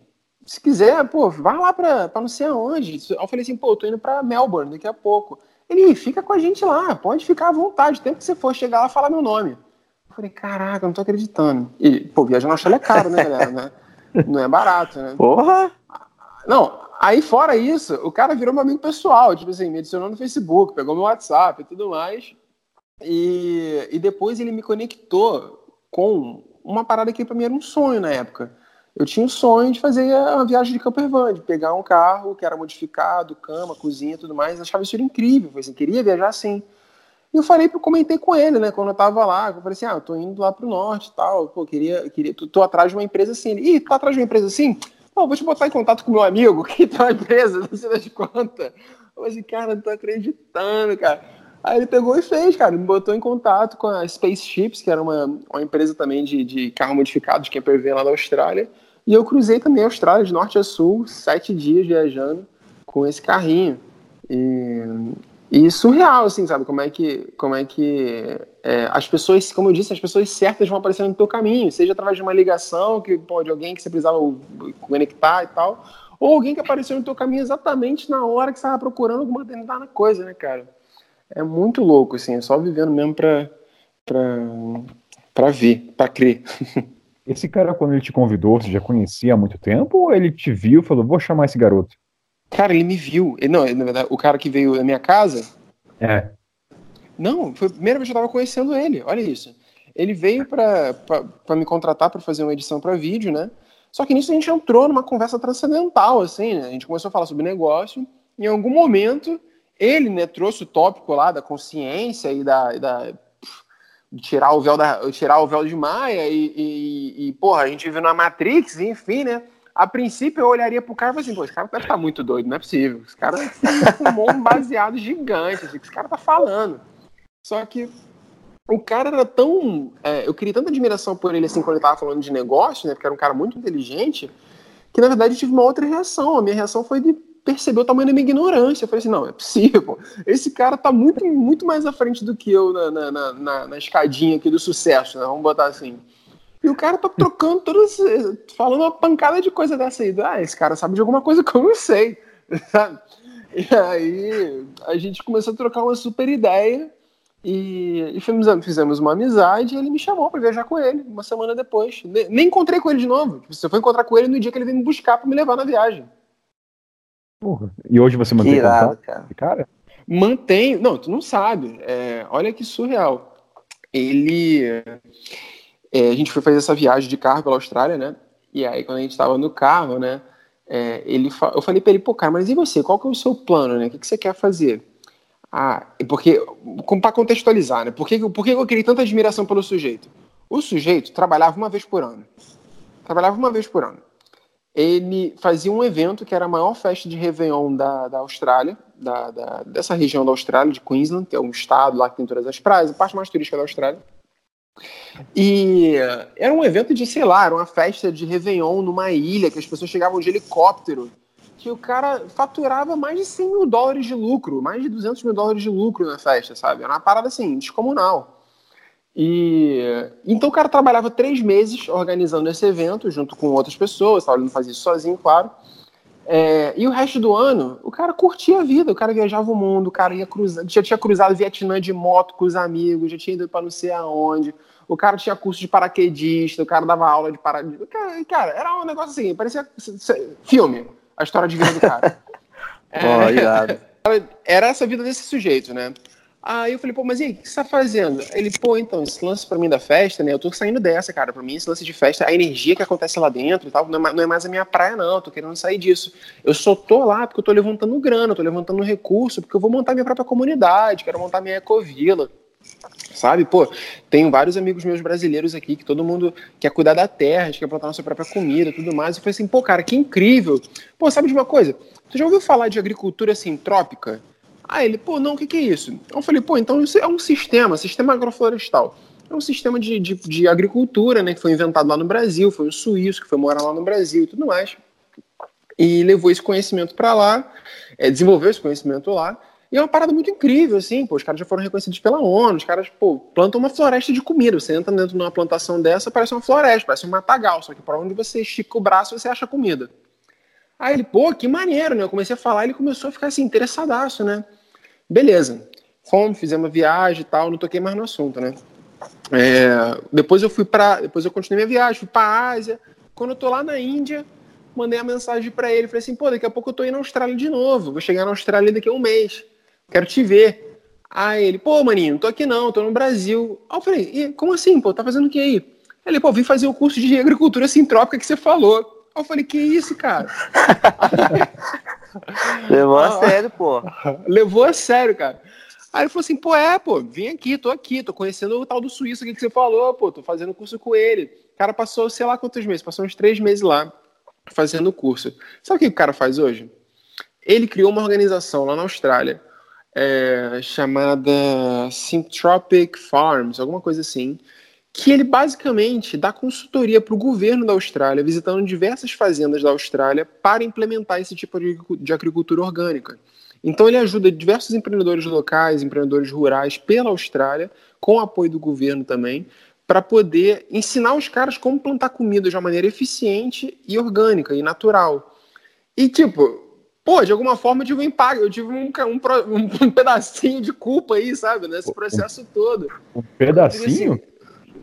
Se quiser, pô, vai lá pra, pra não sei aonde. Eu falei assim, pô, eu tô indo pra Melbourne daqui a pouco. Ele, fica com a gente lá, pode ficar à vontade, o tempo que você for chegar lá, falar meu nome. Eu falei, caraca, eu não tô acreditando. E, pô, viajar na Austrália é caro, né, galera? Né? Não é barato, né? Porra! Não, aí fora isso, o cara virou meu amigo pessoal, tipo assim, me adicionou no Facebook, pegou meu WhatsApp e tudo mais. E, e depois ele me conectou com uma parada que para mim era um sonho na época. Eu tinha o sonho de fazer uma viagem de campervan, de pegar um carro que era modificado, cama, cozinha e tudo mais. Eu achava isso incrível, assim, queria viajar assim. E eu falei, eu comentei com ele, né, quando eu tava lá, eu falei assim, ah, eu tô indo lá pro norte e tal, pô, queria, queria, tô, tô atrás de uma empresa assim. Ele, Ih, tá atrás de uma empresa assim? Pô, vou te botar em contato com meu amigo que tá na empresa, não sei das quantas. Eu falei assim, cara, não tô acreditando, cara. Aí ele pegou e fez, cara, me botou em contato com a Spaceships, que era uma, uma empresa também de, de carro modificado, de camper lá da Austrália. E eu cruzei também a Austrália, de norte a sul, sete dias viajando com esse carrinho. E, e surreal, assim, sabe? Como é que, como é que é, as pessoas, como eu disse, as pessoas certas vão aparecendo no teu caminho, seja através de uma ligação, que pode alguém que você precisava conectar e tal, ou alguém que apareceu no teu caminho exatamente na hora que você estava procurando alguma determinada coisa, né, cara? É muito louco, assim, é só vivendo mesmo pra, pra, pra ver, pra crer. Esse cara, quando ele te convidou, você já conhecia há muito tempo ou ele te viu e falou, vou chamar esse garoto? Cara, ele me viu. Ele, não, na verdade, o cara que veio na minha casa. É. Não, foi a primeira vez que eu tava conhecendo ele, olha isso. Ele veio pra, pra, pra me contratar para fazer uma edição para vídeo, né? Só que nisso a gente entrou numa conversa transcendental, assim, né? A gente começou a falar sobre negócio. Em algum momento, ele né, trouxe o tópico lá da consciência e da, da tirar o véu da tirar o véu de Maia e, e, e, porra, a gente viu na Matrix, enfim, né? A princípio eu olharia pro cara e assim, pô, esse cara deve estar tá muito doido, não é possível. Esse cara fumou um baseado gigante, assim, que esse cara tá falando. Só que o cara era tão. É, eu queria tanta admiração por ele assim quando ele tava falando de negócio, né? Porque era um cara muito inteligente, que na verdade eu tive uma outra reação. A minha reação foi de percebeu o tamanho da minha ignorância. Eu falei assim, não, é possível. Esse cara tá muito, muito mais à frente do que eu na, na, na, na escadinha aqui do sucesso, né? Vamos botar assim. E o cara tá trocando todas. falando uma pancada de coisa dessa aí. Ah, esse cara sabe de alguma coisa que eu não sei. E aí a gente começou a trocar uma super ideia. E, e fizemos, fizemos, uma amizade e ele me chamou para viajar com ele uma semana depois. Nem encontrei com ele de novo. Tipo, você foi encontrar com ele no dia que ele veio me buscar para me levar na viagem. Porra. E hoje você mantém irado, contato? Cara. cara? Mantenho. Não, tu não sabe. É, olha que surreal. Ele. É, a gente foi fazer essa viagem de carro pela Austrália, né? E aí, quando a gente estava no carro, né? É, ele, eu falei para ele, pô, cara, mas e você? Qual que é o seu plano, né? O que, que você quer fazer? Ah, porque, para contextualizar, né? Por que, por que eu criei tanta admiração pelo sujeito? O sujeito trabalhava uma vez por ano. Trabalhava uma vez por ano. Ele fazia um evento que era a maior festa de Réveillon da, da Austrália, da, da, dessa região da Austrália, de Queensland, que é um estado lá que tem todas as praias, a parte mais turística da Austrália. E era um evento de, sei lá, era uma festa de Réveillon numa ilha, que as pessoas chegavam de helicóptero que o cara faturava mais de 100 mil dólares de lucro, mais de 200 mil dólares de lucro na festa, sabe? Era uma parada assim, descomunal. E então o cara trabalhava três meses organizando esse evento junto com outras pessoas, ele não fazia isso sozinho, claro. É, e o resto do ano, o cara curtia a vida, o cara viajava o mundo, o cara ia cruzar, já tinha cruzado o Vietnã de moto com os amigos, já tinha ido para não sei aonde, o cara tinha curso de paraquedista, o cara dava aula de paraquedista. Cara, cara, era um negócio assim, parecia filme a história de vida do cara. é, era essa vida desse sujeito, né? Aí eu falei, pô, mas e aí, o que você tá fazendo? Ele, pô, então, esse lance pra mim da festa, né? Eu tô saindo dessa, cara. Pra mim, esse lance de festa, a energia que acontece lá dentro e tal, não é, não é mais a minha praia, não. Eu tô querendo sair disso. Eu só tô lá porque eu tô levantando grana, eu tô levantando recurso, porque eu vou montar minha própria comunidade, quero montar minha ecovila sabe? Pô, tenho vários amigos meus brasileiros aqui que todo mundo quer cuidar da terra, a gente quer plantar nossa própria comida tudo mais. Eu falei assim, pô, cara, que incrível. Pô, sabe de uma coisa? Você já ouviu falar de agricultura sintrópica? Ah, ele, pô, não, o que, que é isso? Eu falei, pô, então isso é um sistema, sistema agroflorestal. É um sistema de, de, de agricultura, né, que foi inventado lá no Brasil, foi um suíço que foi morar lá no Brasil e tudo mais. E levou esse conhecimento para lá, é, desenvolveu esse conhecimento lá, e é uma parada muito incrível, assim, pô, os caras já foram reconhecidos pela ONU, os caras, pô, plantam uma floresta de comida. Você entra dentro de uma plantação dessa, parece uma floresta, parece um matagal, só que para onde você estica o braço, você acha comida. Aí ele, pô, que maneiro, né? Eu comecei a falar, ele começou a ficar assim, interessadaço, né? Beleza. Fomos, fizemos uma viagem e tal, não toquei mais no assunto, né? É, depois eu fui para, depois eu continuei minha viagem, fui para Ásia. Quando eu tô lá na Índia, mandei a mensagem para ele, falei assim, pô, daqui a pouco eu tô indo na Austrália de novo, vou chegar na Austrália daqui a um mês quero te ver. Aí ele, pô, maninho, não tô aqui não, tô no Brasil. Aí eu falei, e, como assim, pô, tá fazendo o que aí? Ele, pô, vim fazer o curso de agricultura sintrópica que você falou. Aí eu falei, que isso, cara? Levou a sério, pô. Levou a sério, cara. Aí ele falou assim, pô, é, pô, vim aqui, tô aqui, tô conhecendo o tal do suíço aqui que você falou, pô, tô fazendo curso com ele. O cara passou, sei lá quantos meses, passou uns três meses lá, fazendo o curso. Sabe o que o cara faz hoje? Ele criou uma organização lá na Austrália é, chamada Syntropic Farms, alguma coisa assim, que ele basicamente dá consultoria para o governo da Austrália, visitando diversas fazendas da Austrália para implementar esse tipo de agricultura orgânica. Então ele ajuda diversos empreendedores locais, empreendedores rurais pela Austrália, com apoio do governo também, para poder ensinar os caras como plantar comida de uma maneira eficiente e orgânica e natural. E tipo, pô, de alguma forma eu tive um impacto, eu tive um, um, um pedacinho de culpa aí, sabe, nesse processo todo. Um pedacinho?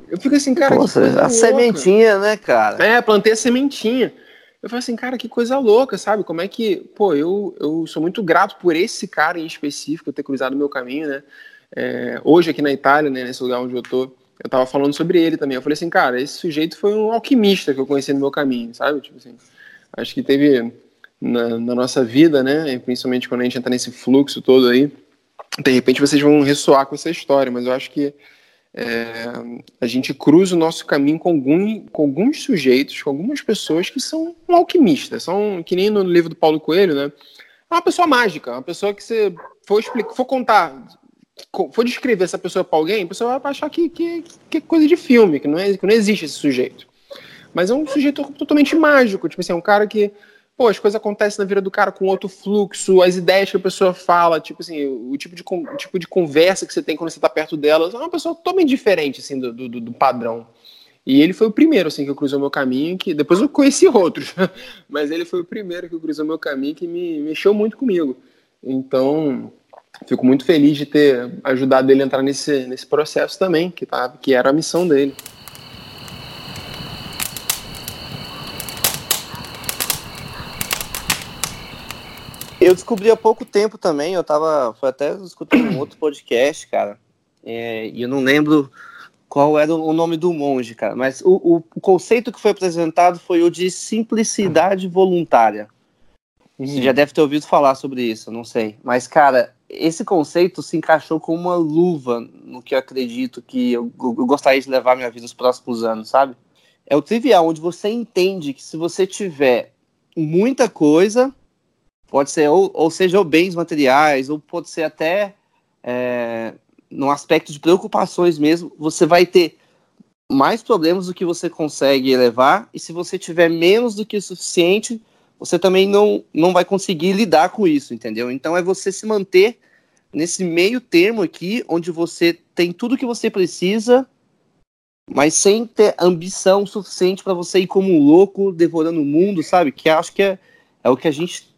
Eu fico assim, cara, Nossa, a louca. sementinha, né, cara? É, plantei a sementinha. Eu falei assim, cara, que coisa louca, sabe? Como é que, pô, eu, eu sou muito grato por esse cara em específico ter cruzado o meu caminho, né? É, hoje aqui na Itália, né, nesse lugar onde eu tô, eu tava falando sobre ele também. Eu falei assim, cara, esse sujeito foi um alquimista que eu conheci no meu caminho, sabe? Tipo assim, acho que teve na, na, nossa vida, né? Principalmente quando a gente entra nesse fluxo todo aí. De repente vocês vão ressoar com essa história, mas eu acho que é, a gente cruza o nosso caminho com, algum, com alguns sujeitos, com algumas pessoas que são um alquimistas, são que nem no livro do Paulo Coelho, né? É uma pessoa mágica, uma pessoa que você for, explicar, for contar, for descrever essa pessoa para alguém, a pessoa vai achar que, que, que é coisa de filme, que não, é, que não existe esse sujeito. Mas é um sujeito totalmente mágico, tipo assim, é um cara que pô, as coisas acontecem na vida do cara com outro fluxo, as ideias que a pessoa fala, tipo assim, o tipo de, o tipo de conversa que você tem quando você tá perto dela, é uma pessoa totalmente diferente, assim, do, do, do padrão. E ele foi o primeiro, assim, que cruzou meu caminho, que depois eu conheci outros, mas ele foi o primeiro que cruzou meu caminho, que me mexeu muito comigo. Então, fico muito feliz de ter ajudado ele a entrar nesse, nesse processo também, que, tá, que era a missão dele. Eu descobri há pouco tempo também, eu tava. Foi até escutando um outro podcast, cara. É, e eu não lembro qual era o nome do monge, cara. Mas o, o, o conceito que foi apresentado foi o de simplicidade voluntária. Uhum. Você já deve ter ouvido falar sobre isso, não sei. Mas, cara, esse conceito se encaixou com uma luva no que eu acredito que eu, eu gostaria de levar minha vida nos próximos anos, sabe? É o trivial, onde você entende que se você tiver muita coisa, pode ser, ou, ou seja, ou bens materiais, ou pode ser até é, no aspecto de preocupações mesmo, você vai ter mais problemas do que você consegue levar, e se você tiver menos do que o suficiente, você também não, não vai conseguir lidar com isso, entendeu? Então é você se manter nesse meio termo aqui, onde você tem tudo que você precisa, mas sem ter ambição suficiente para você ir como um louco devorando o mundo, sabe? Que acho que é, é o que a gente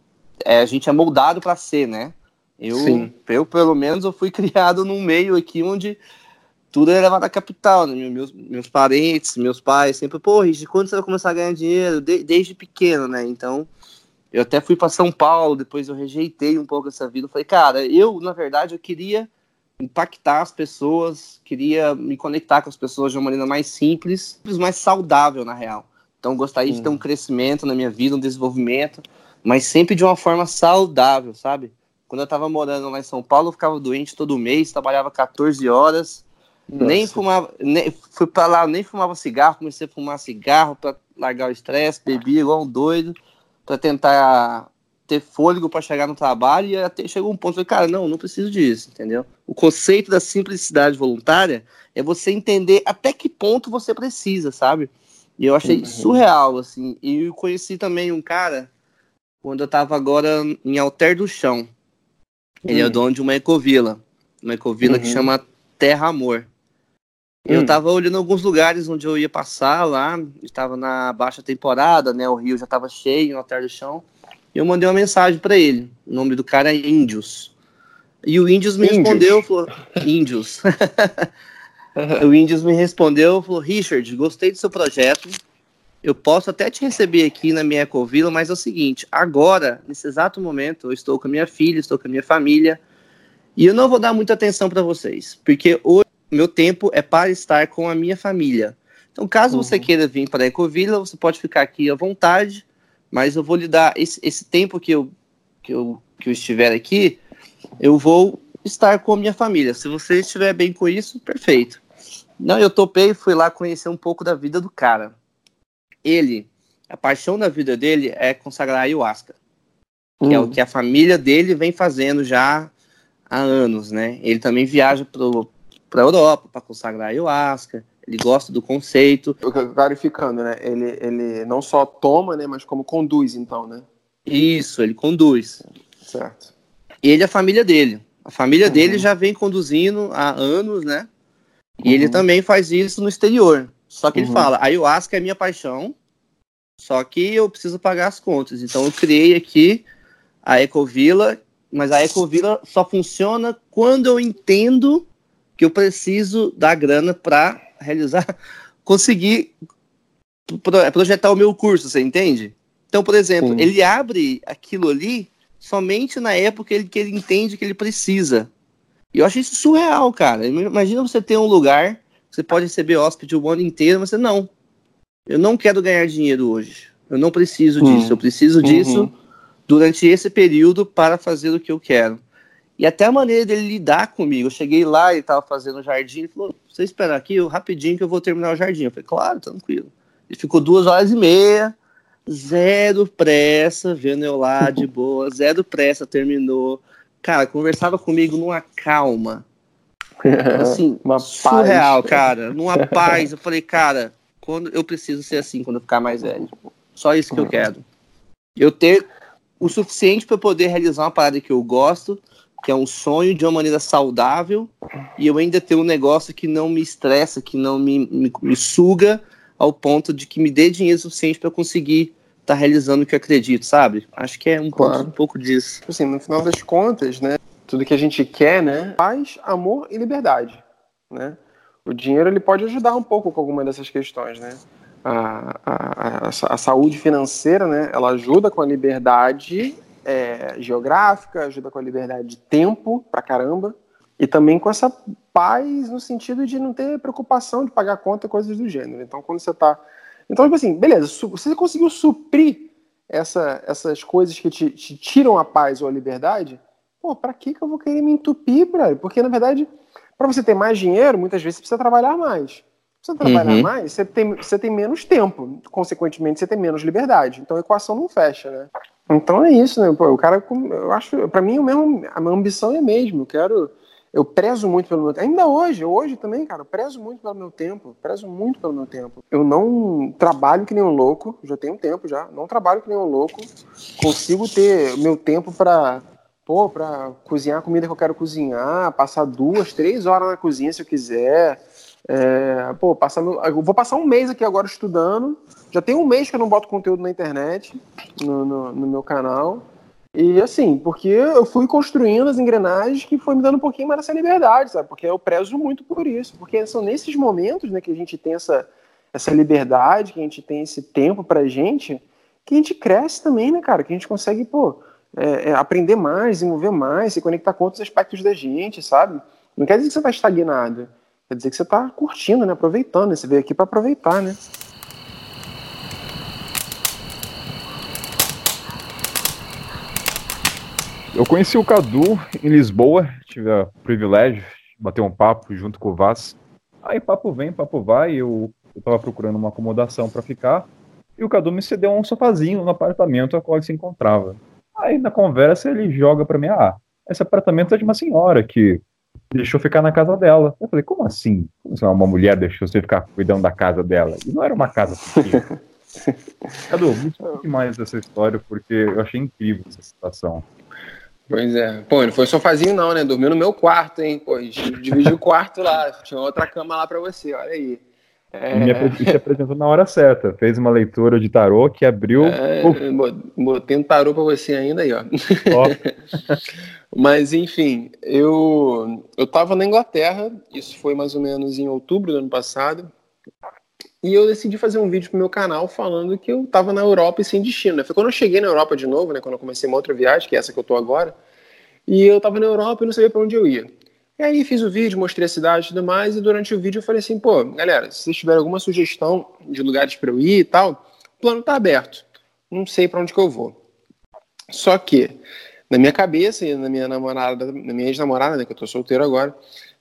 é, a gente é moldado para ser, né? Eu, Sim. eu, pelo menos, eu fui criado num meio aqui onde tudo é levado à capital, né? Meus, meus parentes, meus pais, sempre, pô, de quando você vai começar a ganhar dinheiro? De, desde pequeno, né? Então, eu até fui para São Paulo, depois eu rejeitei um pouco essa vida. Eu falei, cara, eu, na verdade, eu queria impactar as pessoas, queria me conectar com as pessoas de uma maneira mais simples, mais saudável, na real. Então, gostaria hum. de ter um crescimento na minha vida, um desenvolvimento, mas sempre de uma forma saudável, sabe? Quando eu tava morando lá em São Paulo, eu ficava doente todo mês, trabalhava 14 horas, Nossa. nem fumava, nem, fui para lá, nem fumava cigarro, comecei a fumar cigarro para largar o estresse, bebia igual um doido, para tentar ter fôlego para chegar no trabalho e até chegou um ponto, falei, cara, não, não preciso disso, entendeu? O conceito da simplicidade voluntária é você entender até que ponto você precisa, sabe? E eu achei uhum. surreal, assim. E eu conheci também um cara, quando eu tava agora em Alter do Chão. Ele é o hum. dono de uma ecovila. Uma ecovila uhum. que chama Terra Amor. Hum. Eu tava olhando alguns lugares onde eu ia passar lá, estava na baixa temporada, né? O rio já estava cheio, no altar do chão. E eu mandei uma mensagem para ele. O nome do cara é Índios. E o Índios me Índios. respondeu, falou: Índios. o Índios me respondeu, falou: Richard, gostei do seu projeto. Eu posso até te receber aqui na minha ecovila, mas é o seguinte: agora, nesse exato momento, eu estou com a minha filha, estou com a minha família, e eu não vou dar muita atenção para vocês, porque hoje meu tempo é para estar com a minha família. Então, caso uhum. você queira vir para a ecovila, você pode ficar aqui à vontade, mas eu vou lhe dar esse, esse tempo que eu, que, eu, que eu estiver aqui, eu vou estar com a minha família. Se você estiver bem com isso, perfeito. Não, eu topei e fui lá conhecer um pouco da vida do cara ele, a paixão da vida dele é consagrar a ayahuasca. Que é o hum. que a família dele vem fazendo já há anos, né? Ele também viaja para a Europa para consagrar a ayahuasca. Ele gosta do conceito. Clarificando, né? Ele, ele não só toma, né? Mas como conduz, então, né? Isso, ele conduz. Certo. Ele e a família dele. A família uhum. dele já vem conduzindo há anos, né? E uhum. ele também faz isso no exterior. Só que uhum. ele fala, ayahuasca é minha paixão, só que eu preciso pagar as contas. Então eu criei aqui a Ecovila, mas a Ecovila só funciona quando eu entendo que eu preciso da grana para realizar, conseguir projetar o meu curso, você entende? Então, por exemplo, Sim. ele abre aquilo ali somente na época que ele, que ele entende que ele precisa. E eu achei isso surreal, cara. Imagina você ter um lugar você pode receber hóspede o ano inteiro, mas você não. Eu não quero ganhar dinheiro hoje. Eu não preciso hum. disso. Eu preciso uhum. disso durante esse período para fazer o que eu quero. E até a maneira dele lidar comigo. Eu cheguei lá, ele estava fazendo o jardim, ele falou: Você espera aqui, eu, rapidinho que eu vou terminar o jardim. Eu falei: Claro, tranquilo. Ele ficou duas horas e meia, zero pressa, vendo eu lá de boa, zero pressa, terminou. Cara, conversava comigo numa calma. Assim, uma surreal, paz. cara. Numa paz. Eu falei, cara, quando eu preciso ser assim quando eu ficar mais velho. Só isso que eu quero. Eu ter o suficiente para poder realizar uma parada que eu gosto, que é um sonho de uma maneira saudável, e eu ainda ter um negócio que não me estressa, que não me, me, me suga ao ponto de que me dê dinheiro suficiente para conseguir estar tá realizando o que eu acredito, sabe? Acho que é um, claro. pouco, um pouco disso. Assim, no final das contas, né? Tudo que a gente quer, né? Paz, amor e liberdade, né? O dinheiro ele pode ajudar um pouco com alguma dessas questões, né? A, a, a, a saúde financeira, né? Ela ajuda com a liberdade é, geográfica, ajuda com a liberdade de tempo pra caramba, e também com essa paz no sentido de não ter preocupação de pagar conta, coisas do gênero. Então, quando você tá. Então, tipo assim, beleza, você conseguiu suprir essa, essas coisas que te, te, tiram a paz ou a liberdade, pô, pra que, que eu vou querer me entupir, brother? Porque, na verdade, para você ter mais dinheiro, muitas vezes você precisa trabalhar mais. Se você trabalhar uhum. mais, você tem, você tem menos tempo. Consequentemente, você tem menos liberdade. Então a equação não fecha, né? Então é isso, né? Pô, o cara, eu acho, para mim, o mesmo, a minha ambição é mesmo. Eu quero eu prezo muito pelo meu tempo. Ainda hoje, hoje também, cara, eu prezo muito pelo meu tempo. Prezo muito pelo meu tempo. Eu não trabalho que nem um louco, já tenho tempo já. Não trabalho que nem um louco. Consigo ter meu tempo para pô, para cozinhar a comida que eu quero cozinhar, passar duas, três horas na cozinha se eu quiser. É, pô, passar vou passar um mês aqui agora estudando. Já tem um mês que eu não boto conteúdo na internet, no, no, no meu canal. E assim, porque eu fui construindo as engrenagens que foi me dando um pouquinho mais essa liberdade, sabe? Porque eu prezo muito por isso. Porque são nesses momentos né, que a gente tem essa, essa liberdade, que a gente tem esse tempo pra gente, que a gente cresce também, né, cara? Que a gente consegue, pô, é, é, aprender mais, desenvolver mais, se conectar com outros aspectos da gente, sabe? Não quer dizer que você tá estagnado. Quer dizer que você tá curtindo, né? Aproveitando. Né? Você veio aqui para aproveitar, né? Eu conheci o Cadu em Lisboa, tive o privilégio de bater um papo junto com o Vaz. Aí papo vem, papo vai, eu, eu tava procurando uma acomodação para ficar, e o Cadu me cedeu um sofazinho no apartamento a qual ele se encontrava. Aí na conversa ele joga para mim, ah, esse apartamento é de uma senhora que deixou ficar na casa dela. Eu falei, como assim? Como assim uma mulher deixou você ficar cuidando da casa dela? E não era uma casa pequena. Cadu, me explique mais dessa história, porque eu achei incrível essa situação. Pois é. Pô, não foi sofazinho não, né? Dormiu no meu quarto, hein? Pô, dividi o quarto lá. Tinha outra cama lá pra você, olha aí. É... E se apresentou na hora certa. Fez uma leitura de tarô que abriu. É, botei um tarô pra você ainda aí, ó. Mas, enfim, eu, eu tava na Inglaterra, isso foi mais ou menos em outubro do ano passado. E eu decidi fazer um vídeo pro meu canal falando que eu tava na Europa e sem destino. Né? Foi quando eu cheguei na Europa de novo, né? Quando eu comecei uma outra viagem, que é essa que eu tô agora. E eu tava na Europa e não sabia para onde eu ia. E aí fiz o vídeo, mostrei a cidade e tudo mais, e durante o vídeo eu falei assim, pô, galera, se vocês tiverem alguma sugestão de lugares para eu ir e tal, o plano tá aberto. Não sei para onde que eu vou. Só que, na minha cabeça e na minha namorada, na minha ex-namorada, né, que eu tô solteiro agora,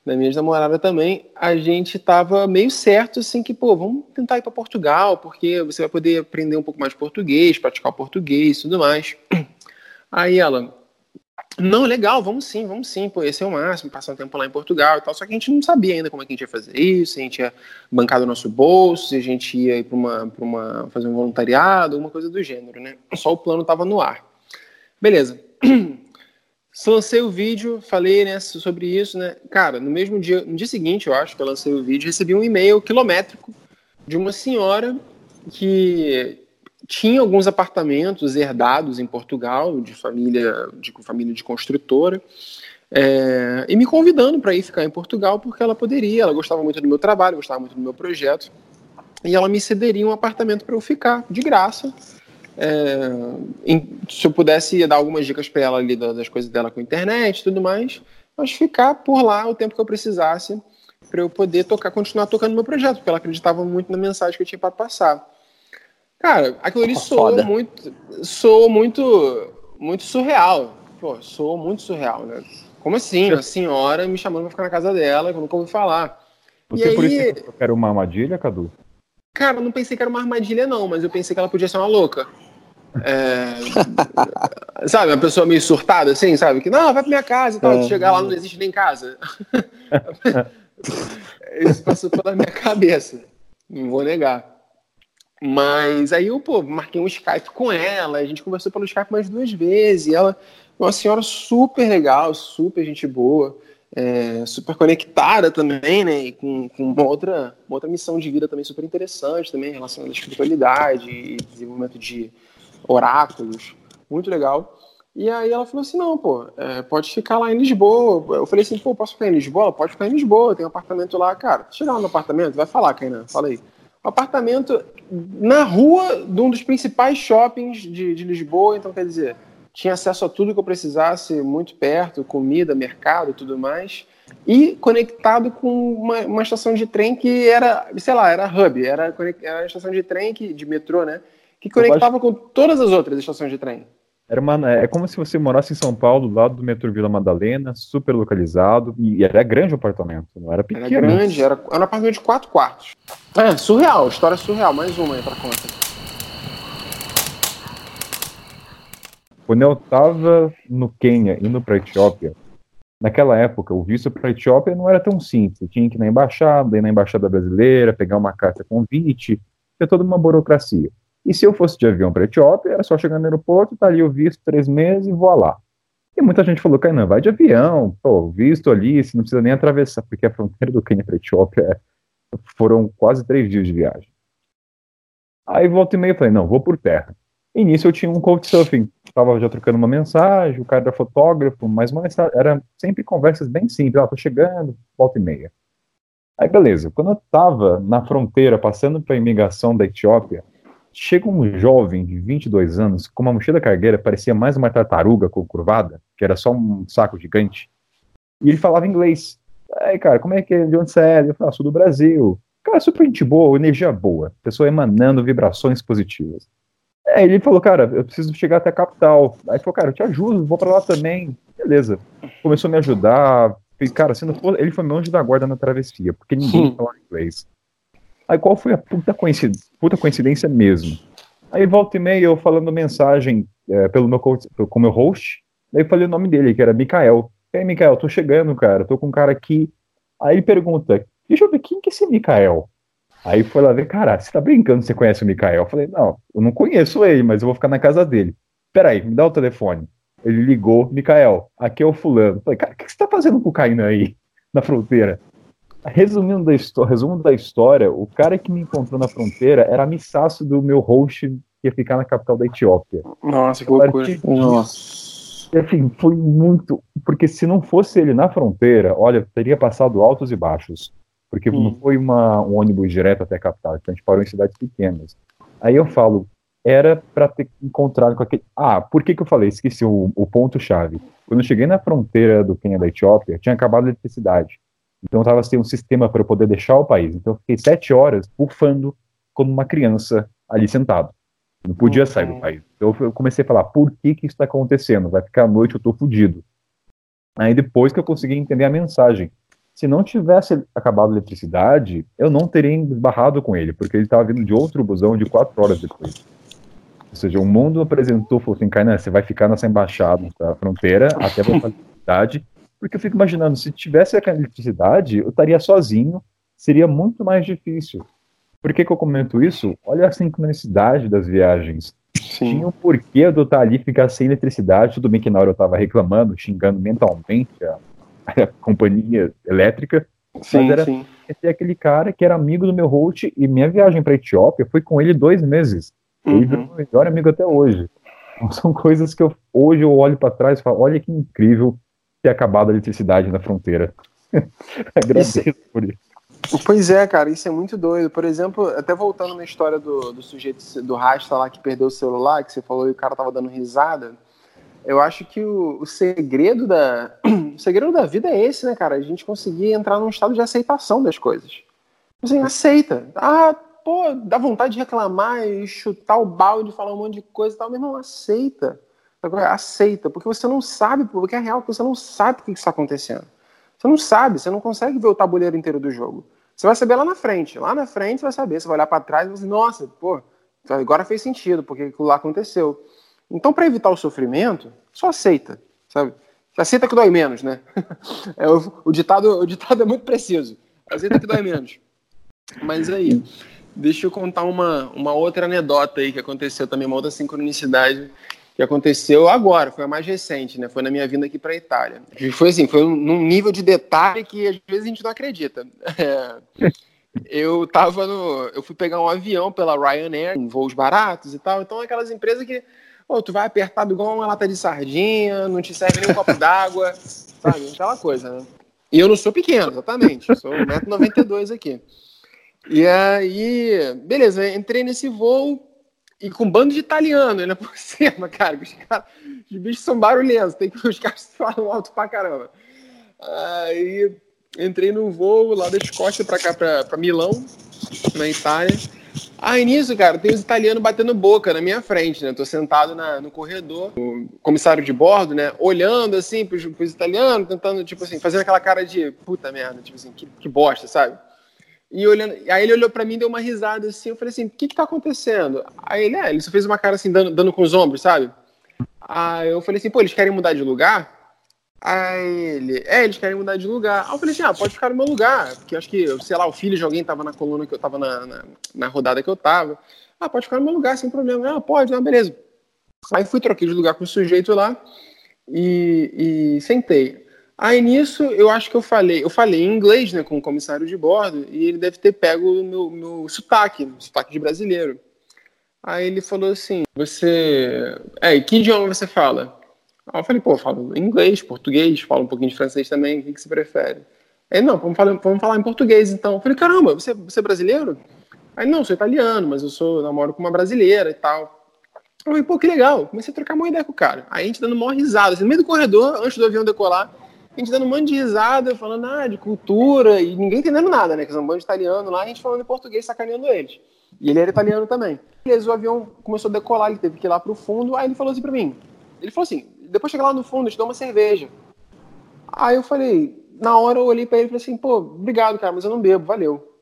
da minha namorada também, a gente tava meio certo, assim, que, pô, vamos tentar ir para Portugal, porque você vai poder aprender um pouco mais de português, praticar o português e tudo mais. Aí ela, não, legal, vamos sim, vamos sim, pô, esse é o máximo, passar um tempo lá em Portugal e tal, só que a gente não sabia ainda como é que a gente ia fazer isso, se a gente ia bancar do nosso bolso, se a gente ia ir para uma, pra uma, fazer um voluntariado, alguma coisa do gênero, né? Só o plano tava no ar. Beleza. lancei o vídeo, falei né, sobre isso, né? Cara, no mesmo dia, no dia seguinte, eu acho que eu lancei o vídeo, recebi um e-mail quilométrico de uma senhora que tinha alguns apartamentos herdados em Portugal, de família de família de construtora, é, e me convidando para ir ficar em Portugal porque ela poderia, ela gostava muito do meu trabalho, gostava muito do meu projeto, e ela me cederia um apartamento para eu ficar de graça é, em, se eu pudesse dar algumas dicas para ela ali das coisas dela com internet e tudo mais, mas ficar por lá o tempo que eu precisasse para eu poder tocar, continuar tocando meu projeto, porque ela acreditava muito na mensagem que eu tinha para passar. Cara, aquilo ali soou muito, soou muito, muito surreal. Pô, soou muito surreal, né? Como assim? A senhora me chamando pra ficar na casa dela, que eu nunca ouvi falar. Você e por aí... isso que era uma armadilha, Cadu? Cara, eu não pensei que era uma armadilha, não, mas eu pensei que ela podia ser uma louca. É, sabe, uma pessoa meio surtada assim, sabe? Que não, vai pra minha casa e tal. É. Chegar lá não existe nem casa. Isso passou pela minha cabeça. Não vou negar. Mas aí eu, pô, marquei um Skype com ela, a gente conversou pelo Skype mais duas vezes, e ela uma senhora super legal, super gente boa, é, super conectada também, né, e com, com uma, outra, uma outra missão de vida também super interessante também, relacionada à espiritualidade e desenvolvimento de, oráculos, muito legal. E aí ela falou assim, não, pô, é, pode ficar lá em Lisboa. Eu falei assim, pô, posso ficar em Lisboa? Pode ficar em Lisboa, tem um apartamento lá, cara. Chega lá no apartamento, vai falar, Kainan, fala aí. Um apartamento na rua de um dos principais shoppings de, de Lisboa, então quer dizer, tinha acesso a tudo que eu precisasse, muito perto, comida, mercado, tudo mais, e conectado com uma, uma estação de trem que era, sei lá, era hub, era, era a estação de trem que, de metrô, né? Que conectava com todas as outras estações de trem. Era uma, é como se você morasse em São Paulo, do lado do metrô Vila Madalena, super localizado, e era grande o apartamento, não era pequeno. Era grande, era, era um apartamento de quatro quartos. É, surreal, história surreal, mais uma aí pra conta. Quando eu tava no Quênia, indo pra Etiópia, naquela época, o visto pra Etiópia não era tão simples, você tinha que ir na embaixada, ir na embaixada brasileira, pegar uma carta convite, tinha toda uma burocracia. E se eu fosse de avião para Etiópia, era só chegar no aeroporto, tá ali o visto três meses e voar lá. E muita gente falou, Kainan, vai de avião, pô, visto ali, você não precisa nem atravessar, porque a fronteira do Quênia para Etiópia é, foram quase três dias de viagem. Aí volta e meia falei, não, vou por terra. E nisso eu tinha um couchsurfing, estava já trocando uma mensagem, o cara era fotógrafo, mas uma, era sempre conversas bem simples, ah, tô chegando, volta e meia. Aí beleza, quando eu estava na fronteira, passando para a imigração da Etiópia, Chega um jovem de 22 anos com uma mochila cargueira, parecia mais uma tartaruga curvada, que era só um saco gigante. E ele falava inglês. Aí, cara, como é que é? De onde você é? Eu falei, ah, sou do Brasil. Cara, super gente boa, energia boa. Pessoa emanando vibrações positivas. É, ele falou, cara, eu preciso chegar até a capital. Aí falou, cara, eu te ajudo, vou para lá também. Beleza. Começou a me ajudar. Cara, se não for, ele foi meu anjo da guarda na travessia, porque ninguém falava inglês. Aí qual foi a puta coincidência, puta coincidência mesmo? Aí volta e meia eu falando mensagem é, pelo meu com meu host, daí eu falei o nome dele, que era Mikael. Aí, Mikael, tô chegando, cara, tô com um cara aqui. Aí ele pergunta, deixa eu ver, quem que é esse Mikael? Aí foi lá ver, cara, você tá brincando, você conhece o Mikael? Eu falei, não, eu não conheço ele, mas eu vou ficar na casa dele. Peraí, me dá o telefone. Ele ligou, Mikael, aqui é o fulano. Eu falei, cara, o que você tá fazendo com o Kainan aí, na fronteira? Resumindo da história, resumo da história, o cara que me encontrou na fronteira era amissaço do meu host que ia ficar na capital da Etiópia. Nossa, que loucura. Nossa. E, assim, foi muito. Porque se não fosse ele na fronteira, olha, teria passado altos e baixos. Porque hum. não foi uma, um ônibus direto até a capital, então a gente parou em cidades pequenas. Aí eu falo, era para ter encontrado com aquele. Ah, por que, que eu falei? Esqueci o, o ponto-chave. Quando eu cheguei na fronteira do Quênia da Etiópia, tinha acabado a eletricidade. Então eu estava sem um sistema para eu poder deixar o país. Então eu fiquei sete horas bufando como uma criança ali sentado. Não podia uhum. sair do país. Então eu comecei a falar, por que que isso está acontecendo? Vai ficar à noite, eu estou fudido. Aí depois que eu consegui entender a mensagem. Se não tivesse acabado a eletricidade, eu não teria esbarrado com ele, porque ele estava vindo de outro busão de quatro horas depois. Ou seja, o mundo apresentou, falou assim, Kainan, você vai ficar nessa embaixada da fronteira até a eletricidade porque eu fico imaginando, se tivesse a eletricidade, eu estaria sozinho, seria muito mais difícil. Por que, que eu comento isso? Olha a sincronicidade das viagens. Sim. Tinha um porquê de eu estar ali ficar sem eletricidade. Tudo bem que na hora eu estava reclamando, xingando mentalmente a, a companhia elétrica. Sim, mas era sim. Esse aquele cara que era amigo do meu host e minha viagem para Etiópia foi com ele dois meses. Ele uhum. meu melhor amigo até hoje. Então, são coisas que eu, hoje eu olho para trás e falo: olha que incrível ter acabado a eletricidade na fronteira. Agradeço isso, por isso. Pois é, cara, isso é muito doido. Por exemplo, até voltando na história do, do sujeito do Rasta lá que perdeu o celular, que você falou e o cara tava dando risada. Eu acho que o, o segredo da o segredo da vida é esse, né, cara? A gente conseguir entrar num estado de aceitação das coisas. Assim, aceita. Ah, pô, dá vontade de reclamar e chutar o balde, falar um monte de coisa e tal, mas não aceita. Aceita, porque você não sabe, porque é real, porque você não sabe o que está acontecendo. Você não sabe, você não consegue ver o tabuleiro inteiro do jogo. Você vai saber lá na frente. Lá na frente você vai saber, você vai olhar para trás e vai dizer, nossa, pô, agora fez sentido, porque aquilo lá aconteceu. Então, para evitar o sofrimento, só aceita, sabe? Aceita que dói menos, né? É, o, o, ditado, o ditado é muito preciso. Aceita que dói menos. Mas aí, deixa eu contar uma, uma outra anedota aí que aconteceu também, uma outra sincronicidade que aconteceu agora, foi a mais recente, né? Foi na minha vinda aqui para a Itália. E foi assim, foi num nível de detalhe que às vezes a gente não acredita. É, eu tava no, eu fui pegar um avião pela Ryanair, em voos baratos e tal. Então aquelas empresas que Pô, tu vai apertado igual uma lata de sardinha, não te serve nem um copo d'água, sabe? Aquela coisa, né? E eu não sou pequeno, exatamente. Sou 1,92m aqui. E aí, beleza, entrei nesse voo e com um bando de italiano ainda por cima, cara. Os, cara, os bichos são barulhentos, tem que os caras falam alto pra caramba. Aí entrei no voo lá da Escócia pra cá, pra, pra Milão, na Itália. Aí nisso, cara, tem os italianos batendo boca na minha frente, né? Tô sentado na, no corredor, o comissário de bordo, né? Olhando assim pros, pros italianos, tentando, tipo assim, fazendo aquela cara de puta merda, tipo assim, que, que bosta, sabe? E olhando, aí ele olhou para mim, deu uma risada assim, eu falei assim, o que que tá acontecendo? Aí ele, é, ele só fez uma cara assim, dando, dando com os ombros, sabe? Aí eu falei assim, pô, eles querem mudar de lugar? Aí ele, é, eles querem mudar de lugar. Aí eu falei assim, ah, pode ficar no meu lugar, porque acho que, sei lá, o filho de alguém tava na coluna que eu tava na, na, na rodada que eu tava. Ah, pode ficar no meu lugar, sem problema. Ah, pode, ah, beleza. Aí fui, troquei de lugar com o sujeito lá e, e sentei. Aí nisso, eu acho que eu falei, eu falei em inglês, né, com o comissário de bordo, e ele deve ter pego o meu, meu sotaque, sotaque de brasileiro. Aí ele falou assim: Você. É, que idioma você fala? Aí eu falei: Pô, eu falo inglês, português, falo um pouquinho de francês também, o que, que você prefere? Aí, não, vamos falar, vamos falar em português então. Eu falei: Caramba, você, você é brasileiro? Aí, não, sou italiano, mas eu sou, namoro com uma brasileira e tal. Eu falei: Pô, que legal. Comecei a trocar uma ideia com o cara. Aí a gente dando uma risada, assim, no meio do corredor, antes do avião decolar, a gente dando um monte de risada, falando ah, de cultura, e ninguém entendendo nada, né? Que são um bando de italiano lá, a gente falando em português, sacaneando eles. E ele era italiano também. Beleza, o avião começou a decolar, ele teve que ir lá pro fundo, aí ele falou assim pra mim, ele falou assim, depois chega lá no fundo, eu te dou uma cerveja. Aí eu falei, na hora eu olhei pra ele e falei assim, pô, obrigado, cara, mas eu não bebo, valeu.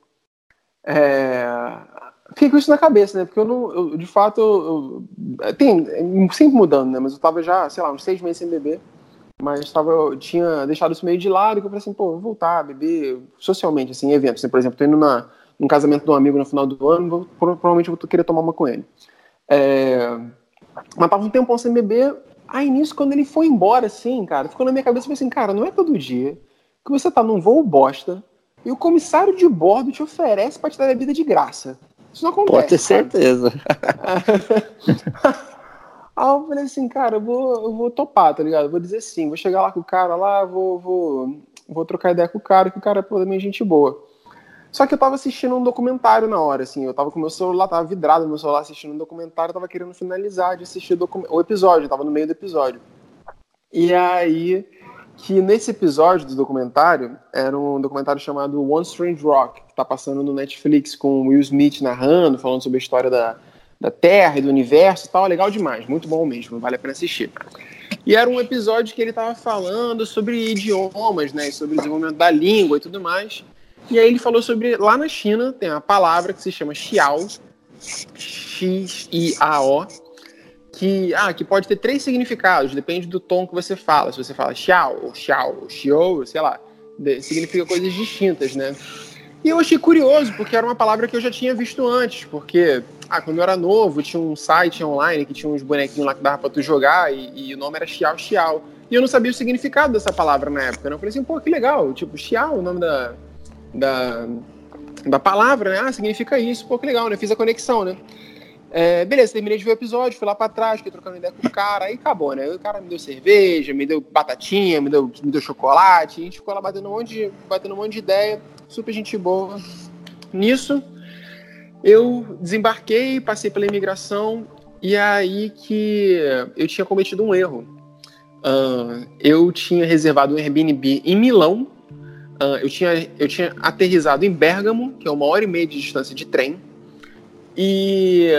É... Fiquei com isso na cabeça, né? Porque eu não, eu, de fato, eu, eu, tem, sempre mudando, né? Mas eu tava já, sei lá, uns seis meses sem beber mas tava, eu tinha deixado isso meio de lado, que eu falei assim, pô, vou voltar a beber socialmente, assim, em eventos. Assim, por exemplo, tô indo na, num casamento de um amigo no final do ano, vou, provavelmente vou querer tomar uma com ele. É, mas tava um tempão sem beber, aí nisso, quando ele foi embora, assim, cara, ficou na minha cabeça, assim, cara, não é todo dia que você tá num voo bosta e o comissário de bordo te oferece pra te dar bebida de graça. Isso não acontece. Pode ter certeza. Aí eu falei assim, cara, eu vou, eu vou topar, tá ligado? vou dizer sim, vou chegar lá com o cara lá, vou, vou, vou trocar ideia com o cara, que o cara é pô, também gente boa. Só que eu tava assistindo um documentário na hora, assim, eu tava com meu celular, tava vidrado no meu celular assistindo um documentário, tava querendo finalizar de assistir o, o episódio, tava no meio do episódio. E aí, que nesse episódio do documentário, era um documentário chamado One Strange Rock, que tá passando no Netflix com Will Smith narrando, falando sobre a história da, da Terra e do universo e tal, legal demais, muito bom mesmo, vale a pena assistir. E era um episódio que ele estava falando sobre idiomas, né, sobre o desenvolvimento da língua e tudo mais. E aí ele falou sobre, lá na China tem uma palavra que se chama Xiao, X-I-A-O, que, ah, que pode ter três significados, depende do tom que você fala. Se você fala Xiao, ou Xiao, ou Xiao, sei lá, significa coisas distintas, né? E eu achei curioso, porque era uma palavra que eu já tinha visto antes, porque ah, quando eu era novo, tinha um site online que tinha uns bonequinhos lá que dava pra tu jogar e, e o nome era Xiao Xiao. E eu não sabia o significado dessa palavra na época, né? Eu falei assim, pô, que legal, tipo, Xiao, o nome da, da, da palavra, né? Ah, significa isso, pô, que legal, né? Fiz a conexão, né? É, beleza, terminei de ver o episódio, fui lá pra trás, fiquei trocando ideia com o cara, aí acabou, né? O cara me deu cerveja, me deu batatinha, me deu, me deu chocolate, a gente ficou lá batendo um monte de, batendo um monte de ideia super gente boa. Nisso, eu desembarquei, passei pela imigração e é aí que eu tinha cometido um erro. Uh, eu tinha reservado um Airbnb em Milão. Uh, eu, tinha, eu tinha aterrizado em Bergamo, que é uma hora e meia de distância de trem. E,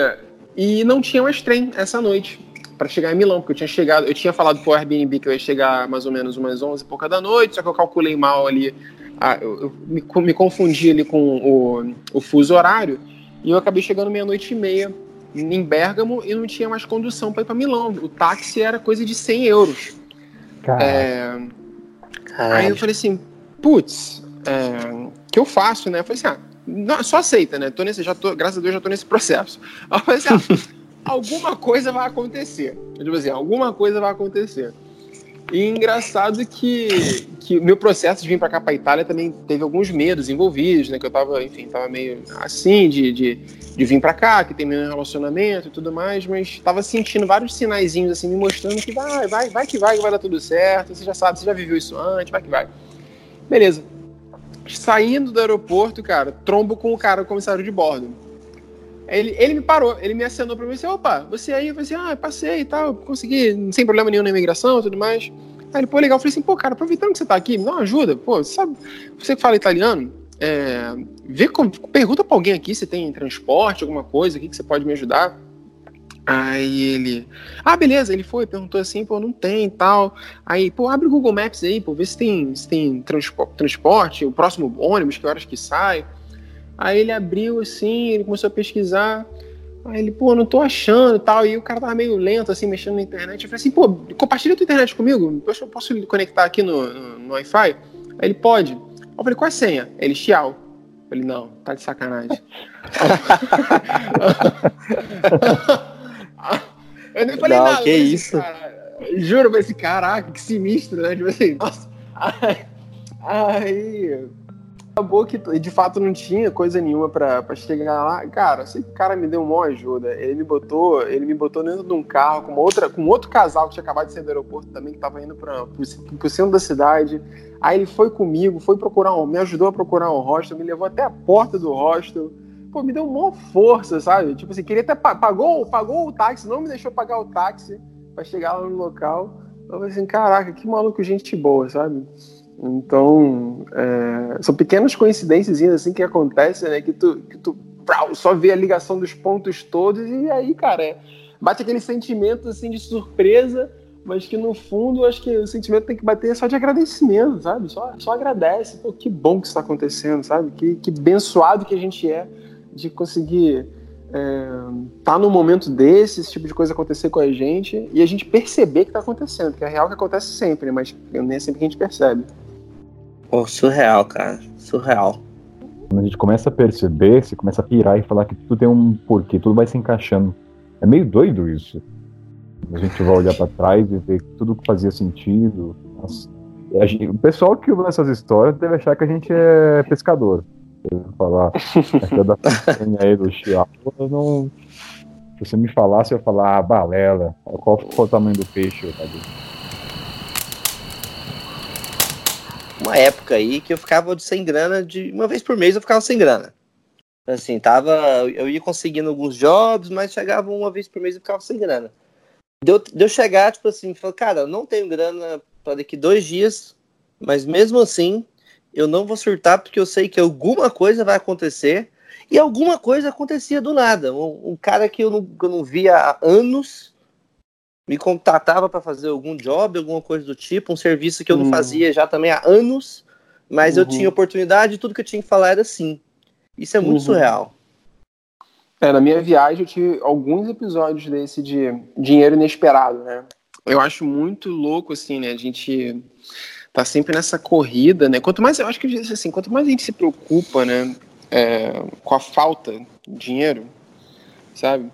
e não tinha mais trem essa noite para chegar em Milão, porque eu tinha chegado, eu tinha falado pro Airbnb que eu ia chegar mais ou menos umas 11 e pouca da noite, só que eu calculei mal ali ah, eu, eu me, me, confundi ali com o, o fuso horário e eu acabei chegando meia-noite e meia em Bergamo e não tinha mais condução para ir para Milão. O táxi era coisa de 100 euros. É... Aí eu falei assim, putz, é... o que eu faço, né? Eu falei assim, ah, não, só aceita, né? Tô nesse, já tô, graças a Deus já tô nesse processo. Aí eu falei assim, ah, alguma coisa vai acontecer. Eu digo assim, alguma coisa vai acontecer. E engraçado que, que meu processo de vir para cá para Itália também teve alguns medos envolvidos, né? Que eu tava, enfim, tava meio assim de, de, de vir para cá, que tem meu relacionamento e tudo mais, mas tava sentindo vários sinaizinhos assim, me mostrando que vai, vai, vai que vai, que vai dar tudo certo. Você já sabe, você já viveu isso antes, vai que vai. Beleza. Saindo do aeroporto, cara, trombo com o cara, o comissário de bordo. Ele, ele me parou, ele me acenou pra mim e disse, opa, você aí? Eu falei assim, ah, passei e tal, consegui, sem problema nenhum na imigração e tudo mais. Aí ele, pô, legal. Eu falei assim, pô, cara, aproveitando que você tá aqui, me dá uma ajuda. Pô, sabe, você que fala italiano, é, vê pergunta pra alguém aqui se tem transporte, alguma coisa aqui que você pode me ajudar. Aí ele, ah, beleza, ele foi, perguntou assim, pô, não tem tal. Aí, pô, abre o Google Maps aí, pô, vê se tem, se tem transporte, transporte, o próximo ônibus, que horas que sai. Aí ele abriu assim, ele começou a pesquisar. Aí ele, pô, não tô achando e tal. E o cara tava meio lento, assim, mexendo na internet. Eu falei assim, pô, compartilha a tua internet comigo. Eu posso conectar aqui no, no, no Wi-Fi? Aí ele, pode. Eu falei, qual é a senha? Ele, Xiao. Eu falei, não, tá de sacanagem. eu nem falei não, nada. Que isso? Cara. Juro, mas esse caraca, que sinistro, né? Tipo assim, nossa. Aí, aí acabou que de fato não tinha coisa nenhuma pra chegar lá. Cara, esse cara me deu uma ajuda. Ele me botou, ele me botou dentro de um carro com outra, com outro casal que tinha acabado de sair do aeroporto também, que tava indo pro, pro centro da cidade. Aí ele foi comigo, foi procurar um, me ajudou a procurar um hostel, me levou até a porta do hostel. Pô, me deu uma força, sabe? Tipo assim, queria até pagou, pagou o táxi, não me deixou pagar o táxi para chegar lá no local. Eu falei assim, caraca, que maluco gente boa, sabe? Então, é, são pequenas coincidências assim que acontecem, né? Que tu, que tu só vê a ligação dos pontos todos e aí, cara, é, bate aquele sentimento assim de surpresa, mas que no fundo acho que o sentimento tem que bater só de agradecimento, sabe? Só, só agradece, pô, que bom que está acontecendo, sabe? Que, que abençoado que a gente é de conseguir é, tá num momento desse, esse tipo de coisa acontecer com a gente e a gente perceber que está acontecendo, porque é real que acontece sempre, mas nem é sempre que a gente percebe. Pô, surreal, cara. Surreal. Quando a gente começa a perceber, você começa a pirar e falar que tudo tem um porquê, tudo vai se encaixando. É meio doido isso. A gente vai olhar para trás e ver tudo que fazia sentido. Gente, o pessoal que ouve essas histórias deve achar que a gente é pescador. falar essa da aí do Chiapo, eu não. Se você me falasse, eu ia falar, ah, balela. Qual foi o tamanho do peixe, Tadeu? Uma época aí que eu ficava sem grana, de uma vez por mês eu ficava sem grana. Assim, tava, eu ia conseguindo alguns jobs, mas chegava uma vez por mês e ficava sem grana. Deu, deu chegar, tipo assim, falou, cara, eu não tenho grana para daqui dois dias, mas mesmo assim, eu não vou surtar porque eu sei que alguma coisa vai acontecer. E alguma coisa acontecia do nada. Um, um cara que eu não, que eu não via há anos, me contatava para fazer algum job, alguma coisa do tipo, um serviço que eu não uhum. fazia já também há anos, mas uhum. eu tinha oportunidade e tudo que eu tinha que falar era sim. Isso é muito uhum. surreal. É, na minha viagem eu tive alguns episódios desse de dinheiro inesperado, né? Eu acho muito louco, assim, né? A gente tá sempre nessa corrida, né? Quanto mais, eu acho que assim, quanto mais a gente se preocupa, né, é, com a falta de dinheiro, sabe?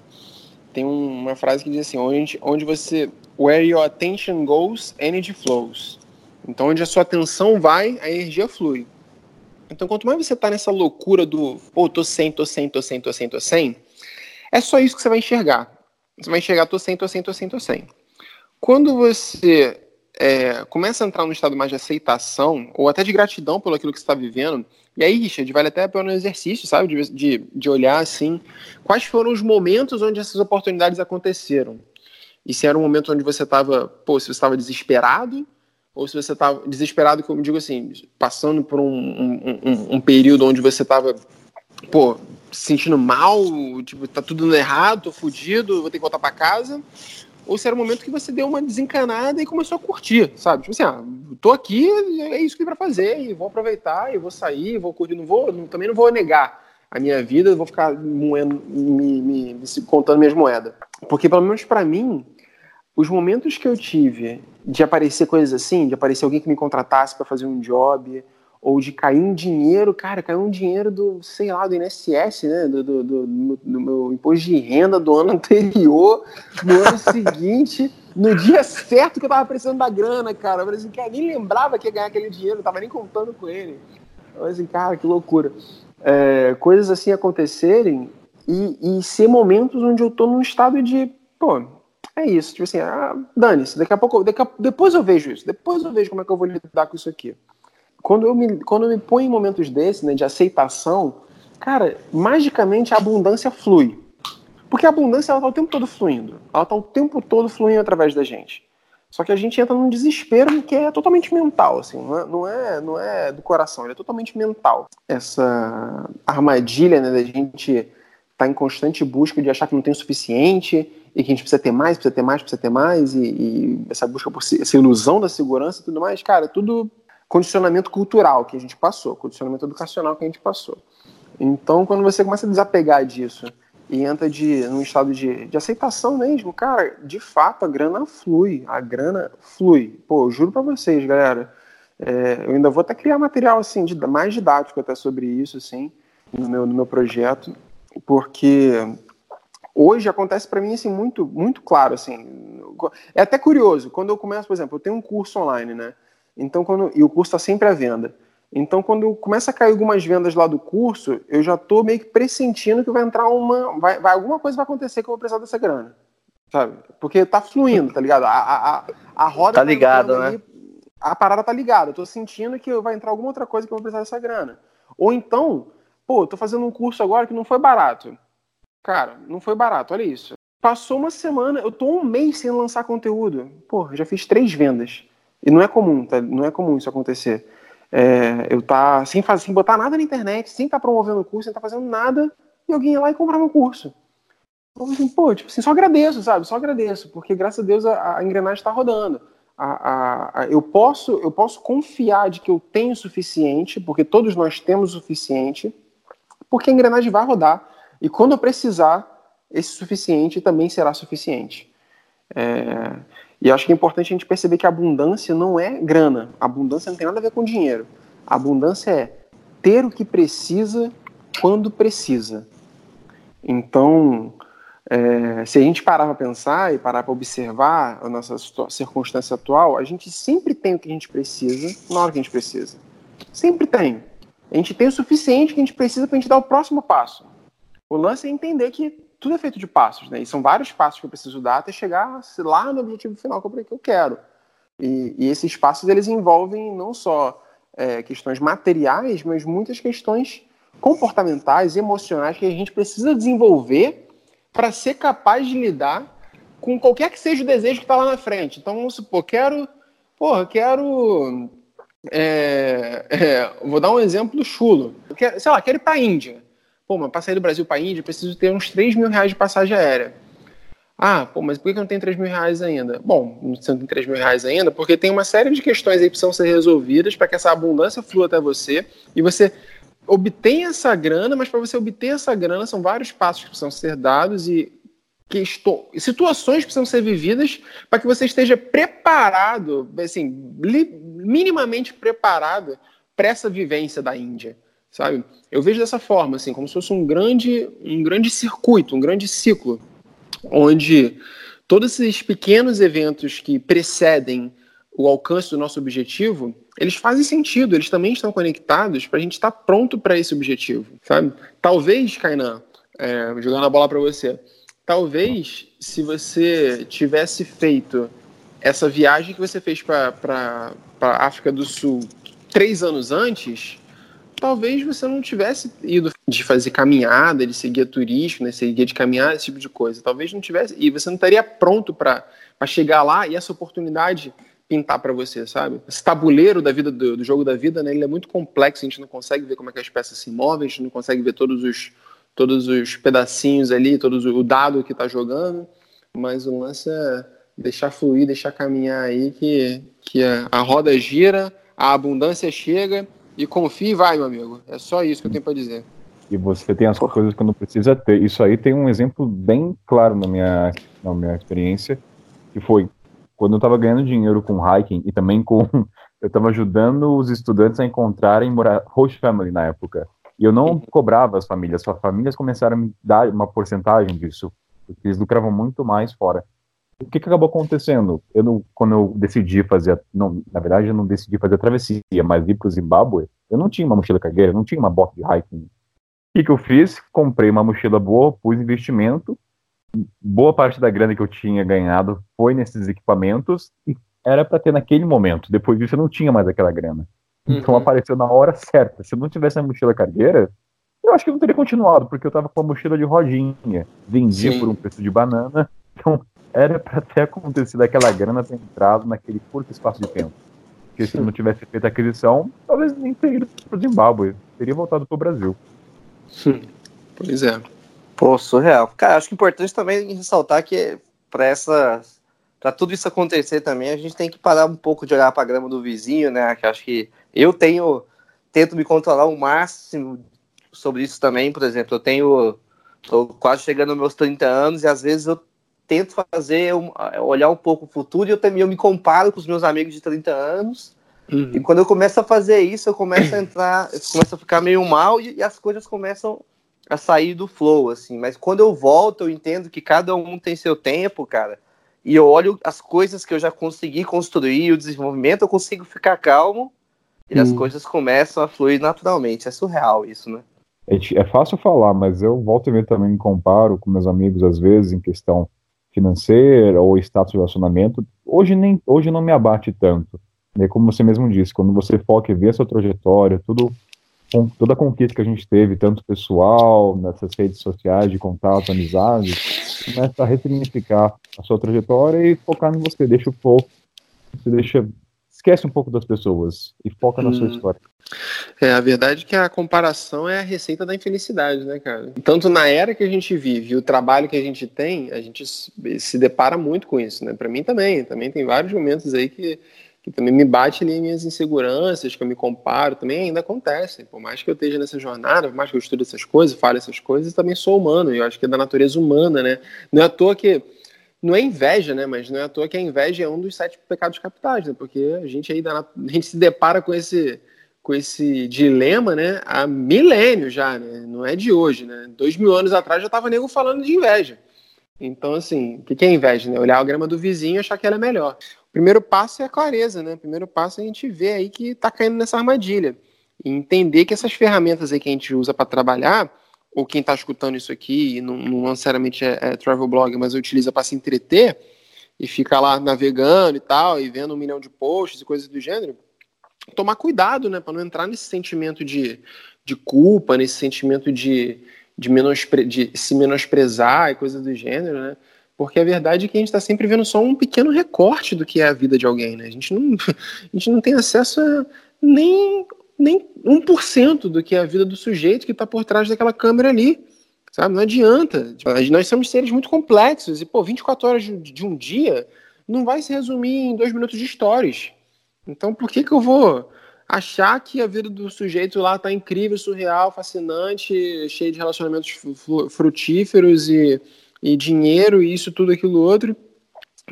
Tem uma frase que diz assim: onde, onde você. Where your attention goes, energy flows. Então, onde a sua atenção vai, a energia flui. Então, quanto mais você tá nessa loucura do, pô, tô sem, tô sem, tô sem, tô sem, tô é só isso que você vai enxergar. Você vai enxergar, tô sem, tô sem, tô sem, tô sem. Quando você é, começa a entrar num estado mais de aceitação, ou até de gratidão pelo aquilo que você está vivendo, e aí, Richard, vale até pelo exercício, sabe? De, de, de olhar assim, quais foram os momentos onde essas oportunidades aconteceram. E se era um momento onde você estava, pô, se você estava desesperado, ou se você estava desesperado, como digo assim, passando por um, um, um, um período onde você estava, pô, se sentindo mal, tipo, tá tudo errado, tô fudido, vou ter que voltar para casa ou se era o momento que você deu uma desencanada e começou a curtir, sabe? Tipo assim, ah, tô aqui, é isso que tem pra fazer, e vou aproveitar, e vou sair, vou curtir, não vou, não, também não vou negar a minha vida, vou ficar moendo, me, me, me, contando minhas moedas. Porque, pelo menos para mim, os momentos que eu tive de aparecer coisas assim, de aparecer alguém que me contratasse para fazer um job, ou de cair um dinheiro, cara, caiu um dinheiro do, sei lá, do INSS, né, do, do, do, do meu imposto de renda do ano anterior, no ano seguinte, no dia certo que eu tava precisando da grana, cara, eu assim, cara, nem lembrava que ia ganhar aquele dinheiro, eu tava nem contando com ele. Eu falei assim, cara, que loucura. É, coisas assim acontecerem e, e ser momentos onde eu tô num estado de, pô, é isso, tipo assim, ah, dane-se, daqui a pouco, daqui a, depois eu vejo isso, depois eu vejo como é que eu vou lidar com isso aqui quando eu me, quando eu me ponho em momentos desses, né, de aceitação, cara, magicamente a abundância flui. Porque a abundância, ela tá o tempo todo fluindo. Ela tá o tempo todo fluindo através da gente. Só que a gente entra num desespero que é totalmente mental, assim, não é, não é, não é do coração, ele é totalmente mental. Essa armadilha, né, da gente tá em constante busca de achar que não tem o suficiente e que a gente precisa ter mais, precisa ter mais, precisa ter mais, e, e essa busca por essa ilusão da segurança e tudo mais, cara, tudo condicionamento cultural que a gente passou, condicionamento educacional que a gente passou. Então, quando você começa a desapegar disso e entra de, num estado de, de aceitação mesmo, cara, de fato a grana flui, a grana flui. Pô, eu juro para vocês, galera, é, eu ainda vou até criar material assim, de, mais didático até sobre isso, assim, no meu, no meu projeto, porque hoje acontece para mim assim muito muito claro assim é até curioso quando eu começo por exemplo eu tenho um curso online né então, quando e o curso está sempre à venda. Então, quando começa a cair algumas vendas lá do curso, eu já estou meio que pressentindo que vai entrar uma. Vai, vai, alguma coisa vai acontecer que eu vou precisar dessa grana. Sabe? Porque tá fluindo, tá ligado? A, a, a roda. Tá ligado, né? Ali, a parada tá ligada. Eu tô sentindo que vai entrar alguma outra coisa que eu vou precisar dessa grana. Ou então, pô, tô fazendo um curso agora que não foi barato. Cara, não foi barato, olha isso. Passou uma semana, eu tô um mês sem lançar conteúdo. Pô, já fiz três vendas. E não é comum, tá? Não é comum isso acontecer. É, eu tá sem fazer, sem botar nada na internet, sem estar tá promovendo o curso, sem estar tá fazendo nada, e alguém ia lá e comprar meu curso. Eu assim, pô, tipo assim, só agradeço, sabe? Só agradeço, porque graças a Deus a, a engrenagem está rodando. A, a, a, eu, posso, eu posso confiar de que eu tenho o suficiente, porque todos nós temos o suficiente, porque a engrenagem vai rodar. E quando eu precisar, esse suficiente também será suficiente. É, e acho que é importante a gente perceber que abundância não é grana. Abundância não tem nada a ver com dinheiro. Abundância é ter o que precisa quando precisa. Então, é, se a gente parar para pensar e parar para observar a nossa circunstância atual, a gente sempre tem o que a gente precisa na hora que a gente precisa. Sempre tem. A gente tem o suficiente que a gente precisa para a gente dar o próximo passo. O lance é entender que tudo é feito de passos, né? E são vários passos que eu preciso dar até chegar lá no objetivo final que eu quero. E, e esses passos eles envolvem não só é, questões materiais, mas muitas questões comportamentais, emocionais que a gente precisa desenvolver para ser capaz de lidar com qualquer que seja o desejo que está lá na frente. Então, vamos supor, quero, porra, quero, é, é, vou dar um exemplo chulo. Quero, sei lá, quero ir para a Índia. Pô, mas para sair do Brasil para a Índia, preciso ter uns 3 mil reais de passagem aérea. Ah, pô, mas por que eu não tenho 3 mil reais ainda? Bom, você não tem 3 mil reais ainda porque tem uma série de questões aí que precisam ser resolvidas para que essa abundância flua até você e você obtenha essa grana, mas para você obter essa grana são vários passos que precisam ser dados e questões, situações que precisam ser vividas para que você esteja preparado, assim, minimamente preparado para essa vivência da Índia sabe? Eu vejo dessa forma, assim, como se fosse um grande, um grande circuito, um grande ciclo, onde todos esses pequenos eventos que precedem o alcance do nosso objetivo, eles fazem sentido, eles também estão conectados para a gente estar tá pronto para esse objetivo, sabe? Talvez, Kainan, é, jogando a bola para você, talvez se você tivesse feito essa viagem que você fez para a África do Sul três anos antes, talvez você não tivesse ido de fazer caminhada, de ser guia turístico, né, ser guia de caminhada, esse tipo de coisa. Talvez não tivesse, e você não estaria pronto para chegar lá e essa oportunidade pintar para você, sabe? Esse tabuleiro da vida, do, do, jogo da vida, né, ele é muito complexo, a gente não consegue ver como é que as peças se movem, a gente não consegue ver todos os, todos os pedacinhos ali, todos o dado que está jogando, mas o lance é deixar fluir, deixar caminhar aí, que, que a, a roda gira, a abundância chega e confie e vai, meu amigo. É só isso que eu tenho para dizer. E você tem as coisas que não precisa ter. Isso aí tem um exemplo bem claro na minha, na minha experiência, que foi quando eu estava ganhando dinheiro com hiking e também com eu estava ajudando os estudantes a encontrarem host family na época. E eu não uhum. cobrava as famílias, as famílias começaram a me dar uma porcentagem disso, porque eles lucravam muito mais fora. O que, que acabou acontecendo? Eu não, quando eu decidi fazer, não, na verdade eu não decidi fazer a travessia, mas ir para o Zimbábue, eu não tinha uma mochila cargueira, não tinha uma bota de hiking. O que, que eu fiz? Comprei uma mochila boa, pus investimento, boa parte da grana que eu tinha ganhado foi nesses equipamentos e era para ter naquele momento. Depois disso eu não tinha mais aquela grana. Então uhum. apareceu na hora certa. Se eu não tivesse a mochila cargueira, eu acho que eu não teria continuado, porque eu estava com a mochila de rodinha, vendia Sim. por um preço de banana. Então era para ter acontecido aquela grana ter entrado naquele curto espaço de tempo. Porque se eu não tivesse feito a aquisição, talvez nem teria ido para o Zimbábue, teria voltado para o Brasil. Sim. Pois é. Pô, surreal. Cara, acho que é importante também ressaltar que para essa para tudo isso acontecer também, a gente tem que parar um pouco de olhar para a grama do vizinho, né? Que acho que eu tenho tento me controlar o máximo sobre isso também, por exemplo, eu tenho tô quase chegando aos meus 30 anos e às vezes eu tento fazer olhar um pouco o futuro e eu também eu me comparo com os meus amigos de 30 anos. Uhum. E quando eu começo a fazer isso, eu começo a entrar, eu começo a ficar meio mal e, e as coisas começam a sair do flow, assim. Mas quando eu volto, eu entendo que cada um tem seu tempo, cara. E eu olho as coisas que eu já consegui construir, o desenvolvimento, eu consigo ficar calmo e hum. as coisas começam a fluir naturalmente. É surreal isso, né? É, é fácil falar, mas eu volto e meio também me comparo com meus amigos, às vezes, em questão financeira ou status de relacionamento. Hoje, nem, hoje não me abate tanto. É como você mesmo disse, quando você foca e vê a sua trajetória, tudo com toda a conquista que a gente teve, tanto pessoal, nessas redes sociais de contato, amizade, começa a ressignificar a sua trajetória e focar em você, deixa o foco, você deixa esquece um pouco das pessoas e foca hum. na sua hum. história. É, a verdade é que a comparação é a receita da infelicidade, né, cara? Tanto na era que a gente vive e o trabalho que a gente tem, a gente se depara muito com isso, né? Para mim também, também tem vários momentos aí que que também me bate ali minhas inseguranças, que eu me comparo, também ainda acontecem. Por mais que eu esteja nessa jornada, por mais que eu estude essas coisas, fale essas coisas, também sou humano, e eu acho que é da natureza humana, né? Não é à toa que não é inveja, né? Mas não é à toa que a inveja é um dos sete pecados capitais, né? Porque a gente aí a gente se depara com esse com esse dilema, né? Há milênios já, né? Não é de hoje, né? Dois mil anos atrás já estava nego falando de inveja. Então, assim, o que é inveja, né? Olhar a grama do vizinho e achar que ela é melhor primeiro passo é a clareza, né? O primeiro passo é a gente ver aí que está caindo nessa armadilha. E entender que essas ferramentas aí que a gente usa para trabalhar, ou quem está escutando isso aqui, e não, não necessariamente é, é travel blog, mas utiliza para se entreter, e fica lá navegando e tal, e vendo um milhão de posts e coisas do gênero, tomar cuidado, né? Para não entrar nesse sentimento de, de culpa, nesse sentimento de, de, menospre, de se menosprezar e coisas do gênero, né? Porque a verdade é que a gente está sempre vendo só um pequeno recorte do que é a vida de alguém, né? A gente não, a gente não tem acesso a nem, nem 1% do que é a vida do sujeito que está por trás daquela câmera ali. Sabe? Não adianta. Tipo, nós somos seres muito complexos. E, pô, 24 horas de, um dia não vai se resumir em dois minutos de stories. Então, por que, que eu vou achar que a vida do sujeito lá tá incrível, surreal, fascinante, cheio de relacionamentos frutíferos e e dinheiro, e isso, tudo, aquilo, outro,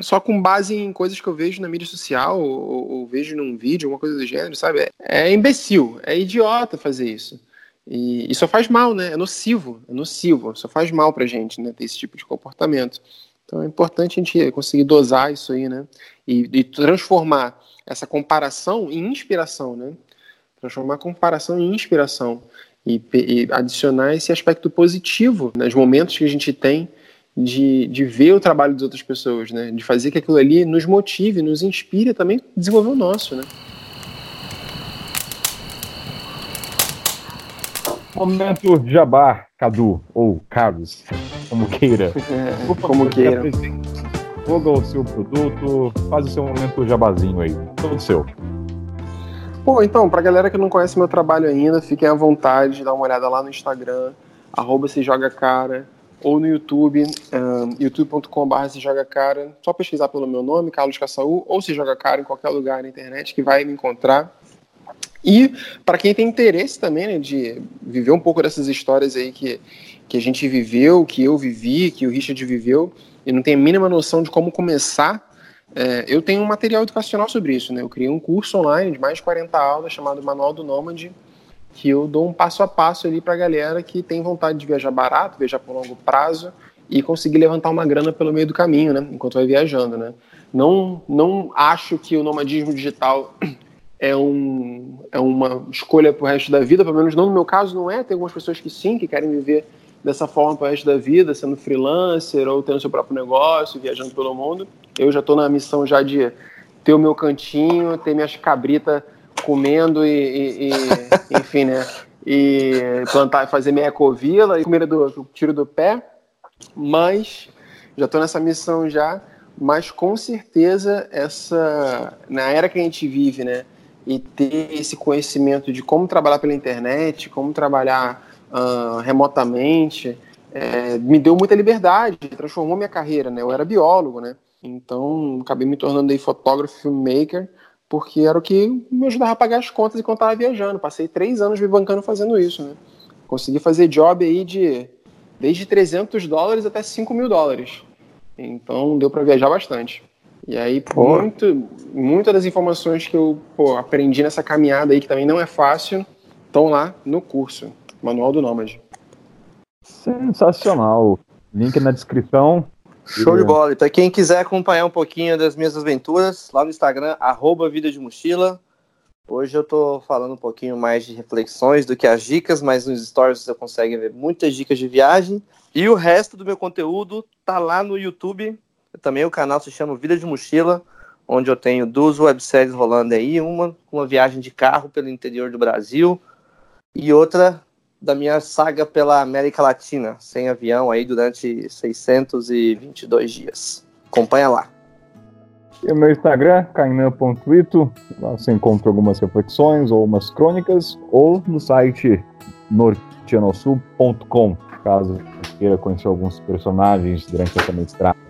só com base em coisas que eu vejo na mídia social, ou, ou vejo num vídeo, alguma coisa do gênero, sabe? É, é imbecil, é idiota fazer isso. E, e só faz mal, né? É nocivo, é nocivo, só faz mal pra gente, né? Ter esse tipo de comportamento. Então é importante a gente conseguir dosar isso aí, né? E, e transformar essa comparação em inspiração, né? Transformar comparação em inspiração. E, e adicionar esse aspecto positivo nos momentos que a gente tem de, de ver o trabalho das outras pessoas, né? De fazer que aquilo ali nos motive, nos inspire também desenvolver o nosso, né? Momento Jabá, Cadu, ou Carlos, como queira. É, como queira. Divulga o seu produto, faz o seu momento jabazinho aí, todo seu. Bom, então, pra galera que não conhece meu trabalho ainda, fiquem à vontade de dar uma olhada lá no Instagram, arroba se joga cara ou no YouTube, um, youtube.com.br se joga cara, só pesquisar pelo meu nome, Carlos Caçaú, ou se joga cara em qualquer lugar na internet que vai me encontrar. E para quem tem interesse também né, de viver um pouco dessas histórias aí que, que a gente viveu, que eu vivi, que o Richard viveu, e não tem a mínima noção de como começar É, eu tenho um material educacional sobre isso, né? Eu criei um curso online de mais de 40 aulas chamado Manual do Nômade, que eu dou um passo a passo ali para a galera que tem vontade de viajar barato, viajar por longo prazo e conseguir levantar uma grana pelo meio do caminho, né? Enquanto vai viajando, né? Não, não acho que o nomadismo digital é, um, é uma escolha para o resto da vida, pelo menos não no meu caso não é. Tem algumas pessoas que sim, que querem viver dessa forma para o resto da vida, sendo freelancer ou tendo seu próprio negócio, viajando pelo mundo. Eu já estou na missão já de ter o meu cantinho, ter minhas cabritas comendo e, e, e enfim, né? E plantar, fazer minha ecovila e comida do, do tiro do pé. Mas já estou nessa missão já. Mas com certeza essa na era que a gente vive, né? E ter esse conhecimento de como trabalhar pela internet, como trabalhar uh, remotamente, é, me deu muita liberdade, transformou minha carreira, né? Eu era biólogo, né? Então, acabei me tornando aí fotógrafo, filmmaker, porque era o que me ajudava a pagar as contas enquanto estava viajando. Passei três anos me bancando fazendo isso, né? Consegui fazer job aí de desde 300 dólares até 5 mil dólares. Então, deu para viajar bastante. E aí, muito, muitas das informações que eu pô, aprendi nessa caminhada aí, que também não é fácil, estão lá no curso. Manual do Nômade. Sensacional. Link na descrição. Show de bola. E para quem quiser acompanhar um pouquinho das minhas aventuras, lá no Instagram, arroba Vida de Mochila. Hoje eu tô falando um pouquinho mais de reflexões do que as dicas, mas nos stories você consegue ver muitas dicas de viagem. E o resto do meu conteúdo tá lá no YouTube. Também o canal se chama Vida de Mochila, onde eu tenho duas webséries rolando aí, uma uma viagem de carro pelo interior do Brasil e outra da minha saga pela América Latina, sem avião aí durante 622 dias. Acompanha lá. E o meu Instagram, kainan.ito, lá você encontra algumas reflexões ou umas crônicas, ou no site norteanosul.com, caso queira conhecer alguns personagens durante essa mestrada.